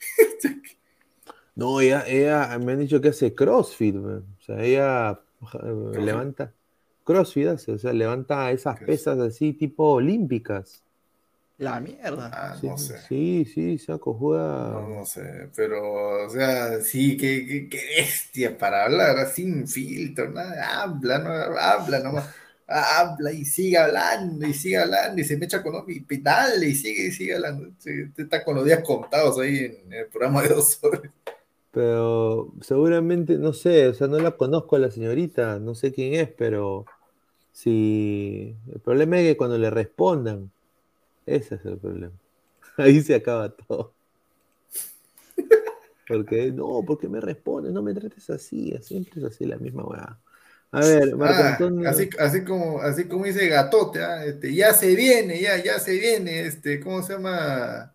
No, ella, ella me han dicho que hace CrossFit, man. o sea, ella levanta CrossFit, hace, o sea, levanta esas pesas así tipo olímpicas. La mierda. Ah, Sí, no sé. sí, sí, saco, juega. No, no sé, pero, o sea, sí, qué, qué, qué bestia para hablar, sin filtro, nada, habla, no, habla nomás, habla y sigue hablando, y sigue hablando, y se me echa con y dale, y sigue, y sigue hablando, Sí, te está con los días contados ahí en el programa de dos horas. Pero seguramente, no sé, o sea, no la conozco a la señorita, no sé quién es, pero si el problema es que cuando le respondan, ese es el problema. Ahí se acaba todo. Porque, no, porque me respondes, no me trates así, siempre es así la misma weá. A ver, Marco Ah, Antonio. así, así como, así como dice Gatote, ah, este, ya se viene, ya, ya se viene, este, ¿cómo se llama?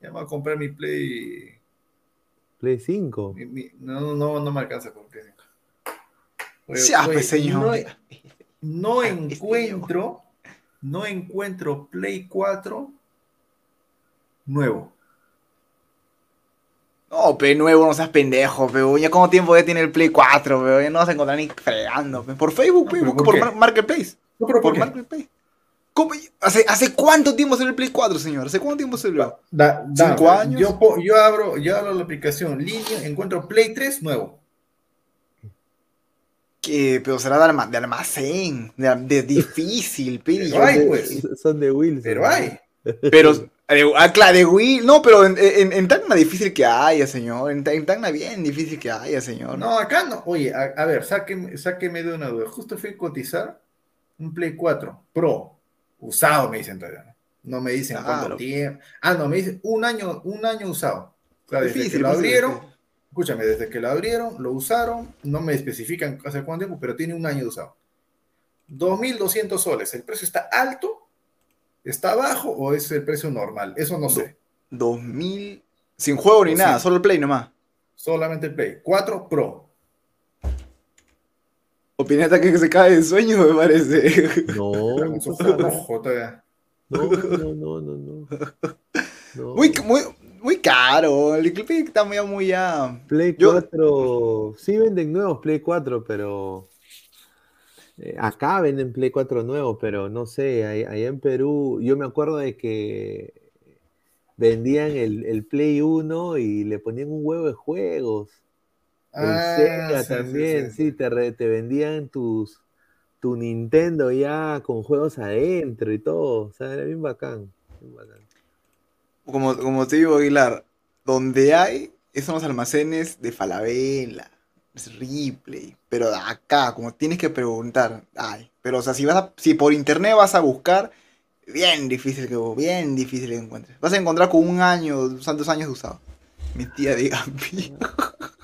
Ya voy a comprar mi Play, Play 5. mi- mi- no, no, no me alcanza por Play 5. Oye, Ya, oye, pues, señor. no- No Este encuentro, no encuentro Play 4 nuevo. No, pe nuevo, no seas pendejo, pero ya como tiempo ya tiene el Play 4, pero ya no vas a encontrar ni fregando, pe. Por Facebook, pe, busca ¿por Marketplace. No, pero ¿por? Marketplace. ¿Cómo? ¿Hace, ¿Hace cuánto tiempo salió el Play 4, señor? ¿Hace cuánto tiempo salió? Da- da- ¿Cinco años? Yo, yo abro, yo abro la aplicación línea, encuentro Play 3 nuevo. Que, pero será de, alma- de almacén, de, de difícil, pe. Pero hay, Son de- pues. Son de Wilson. Pero hay. Pero, eh, ah, claro, de Wii, no, pero en, en, en Tacna difícil que haya, señor. En, en Tacna bien difícil que haya, señor. No, acá no. Oye, a, a ver, sáqueme, sáqueme de una duda. Justo fui a cotizar un Play 4 Pro, usado, me dicen todavía. No me dicen Claro. cuánto tiempo. Ah, no, me dicen un año, un año usado. O sea, desde Difícil, que lo abrieron. Escúchame, desde que lo abrieron, lo usaron, no me especifican hace cuánto tiempo, pero tiene un año de usado. 2.200 soles. ¿El precio está alto? ¿Está bajo o es el precio normal? Eso no sé. 2000. Sin juego ni nada, solo el Play nomás. Solamente el Play. 4 Pro. Opineta que se cae de sueño, me parece. No, no, no, no, no. No. Muy, muy, muy caro. El Play está muy, muy ya. Play Yo- 4, sí venden nuevos Play 4, pero eh, acá venden Play 4 nuevos, pero no sé, allá en Perú, yo me acuerdo de que vendían el, el Play 1 y le ponían un huevo de juegos. El Ah, Sega sí, sí, también, sí, sí, te, re- te vendían tus tu Nintendo ya con juegos adentro y todo, o sea, era bien bacán. bien bacán. Como, como te digo, Aguilar, donde hay, son los almacenes de Falabella, es Ripley. Pero acá, como tienes que preguntar, ay. Pero, o sea, si vas si por internet vas a buscar, bien difícil que bien difícil encuentres. Vas a encontrar con un año, dos años de usado. Mi tía de Gampi.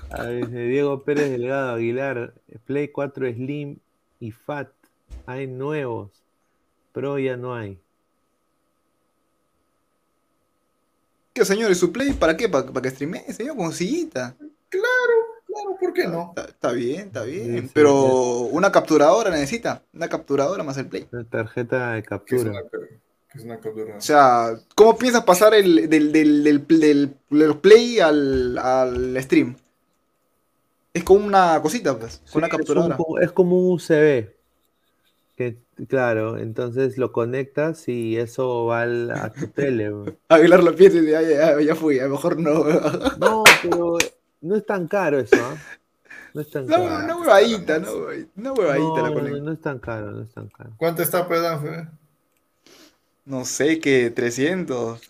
A ver, Diego Pérez Delgado Aguilar, Play 4 Slim y Fat, hay nuevos, Pro ya no hay. ¿Qué, señor? ¿Y su play para qué? ¿Para, para que streamee, señor? Con sillita. Claro, ¿por qué no? Está, está bien, está bien. sí, Pero una capturadora necesita. Una capturadora más el play. Una tarjeta de ¿Qué es captura. es una captura? O sea, ¿cómo piensas pasar el, del, del, del, del- del play al, al stream? Es como una cosita, pues, Sí, con una es, un capturadora. es como un USB. Que, claro, entonces lo conectas y eso va al- a tu tele. Aguilar la pieza y dice, "Ay, ya, ya fui, a lo mejor no. No, pero no es tan caro eso, ¿ah? No es tan No, caro. una huevadita, ¿no? Una huevadita la No, conecto. no es tan caro, no es tan caro. ¿Cuánto está, perdón? Fe? No sé, que 300.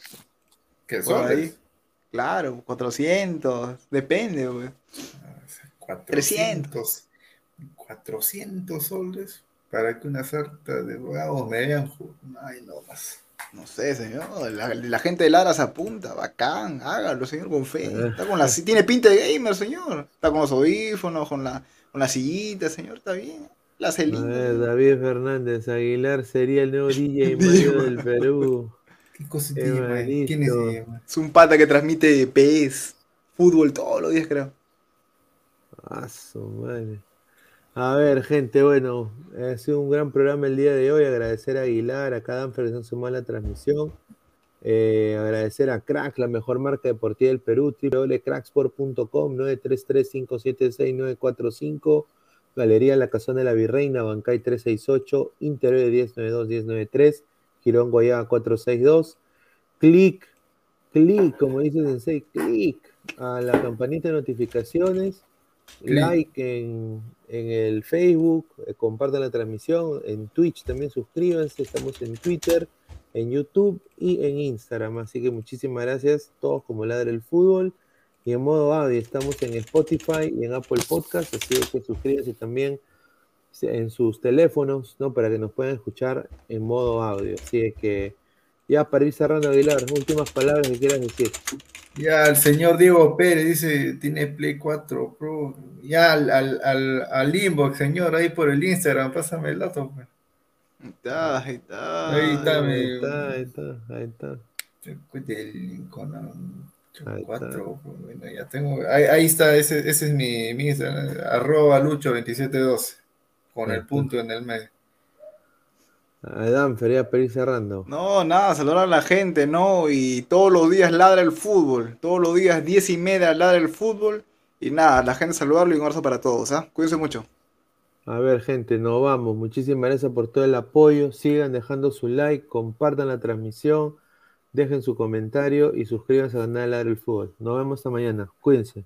¿Qué son? ahí. Claro, 400. Depende, güey. 400. 400 soles para que una sarta de huevos me vean. Ay, no más. No sé, señor. La, la gente de Lara se apunta. Bacán. Hágalo, señor, con fe. Está con la, tiene pinta de gamer, señor. Está con los audífonos, con la, con la sillita, señor. Está bien. La A celina. ver, David Fernández Aguilar sería el nuevo DJ Dima. del Perú. ¿Qué cosa man? ¿Quién es? Es un pata que transmite PS, fútbol todos los días, creo. Ah, su madre. A ver, gente, bueno, ha sido un gran programa el día de hoy. Agradecer a Aguilar, a cada persona que se sumó a la transmisión. Eh, agradecer a Crack, la mejor marca deportiva del Perú, www.cracksport.com, 933-576-945, Galería La Casona de la Virreina, Bancay 368, Interior 1092-1093, Girón Guayaba 462. Clic, clic, como dice Sensei, clic a la campanita de notificaciones, like en, el Facebook, eh, compartan la transmisión, en Twitch también suscríbanse, estamos en Twitter, en YouTube y en Instagram. Así que muchísimas gracias, todos como Ladre el Fútbol. Y en modo audio estamos en Spotify y en Apple Podcast, así que suscríbanse también en sus teléfonos, ¿no? Para que nos puedan escuchar en modo audio. Así que ya para ir cerrando, Aguilar, últimas palabras que quieras decir. Ya el señor Diego Pérez dice, tiene Play 4 Pro. Ya al, al, al, al inbox, señor, ahí por el Instagram, pásame el dato. pues. Ahí está, ahí está. Ahí está, Ahí está, ahí está, ahí está. Lincoln, Ahí 4, bueno, ya tengo, ahí, ahí está, ese, ese es mi, mi Instagram, arroba lucho2712, con Ahí el está. punto en el medio. Adam, feria para ir cerrando. No, nada, saludar a la gente, ¿no? Y todos los días ladra el fútbol. Todos los días, diez y media, ladra el fútbol. Y nada, la gente saludarlo y un abrazo para todos, ¿ah? Cuídense mucho. A ver, gente, nos vamos. Muchísimas gracias por todo el apoyo. Sigan dejando su like, compartan la transmisión, dejen su comentario y suscríbanse al canal Ladre el Fútbol. Nos vemos esta mañana. Cuídense.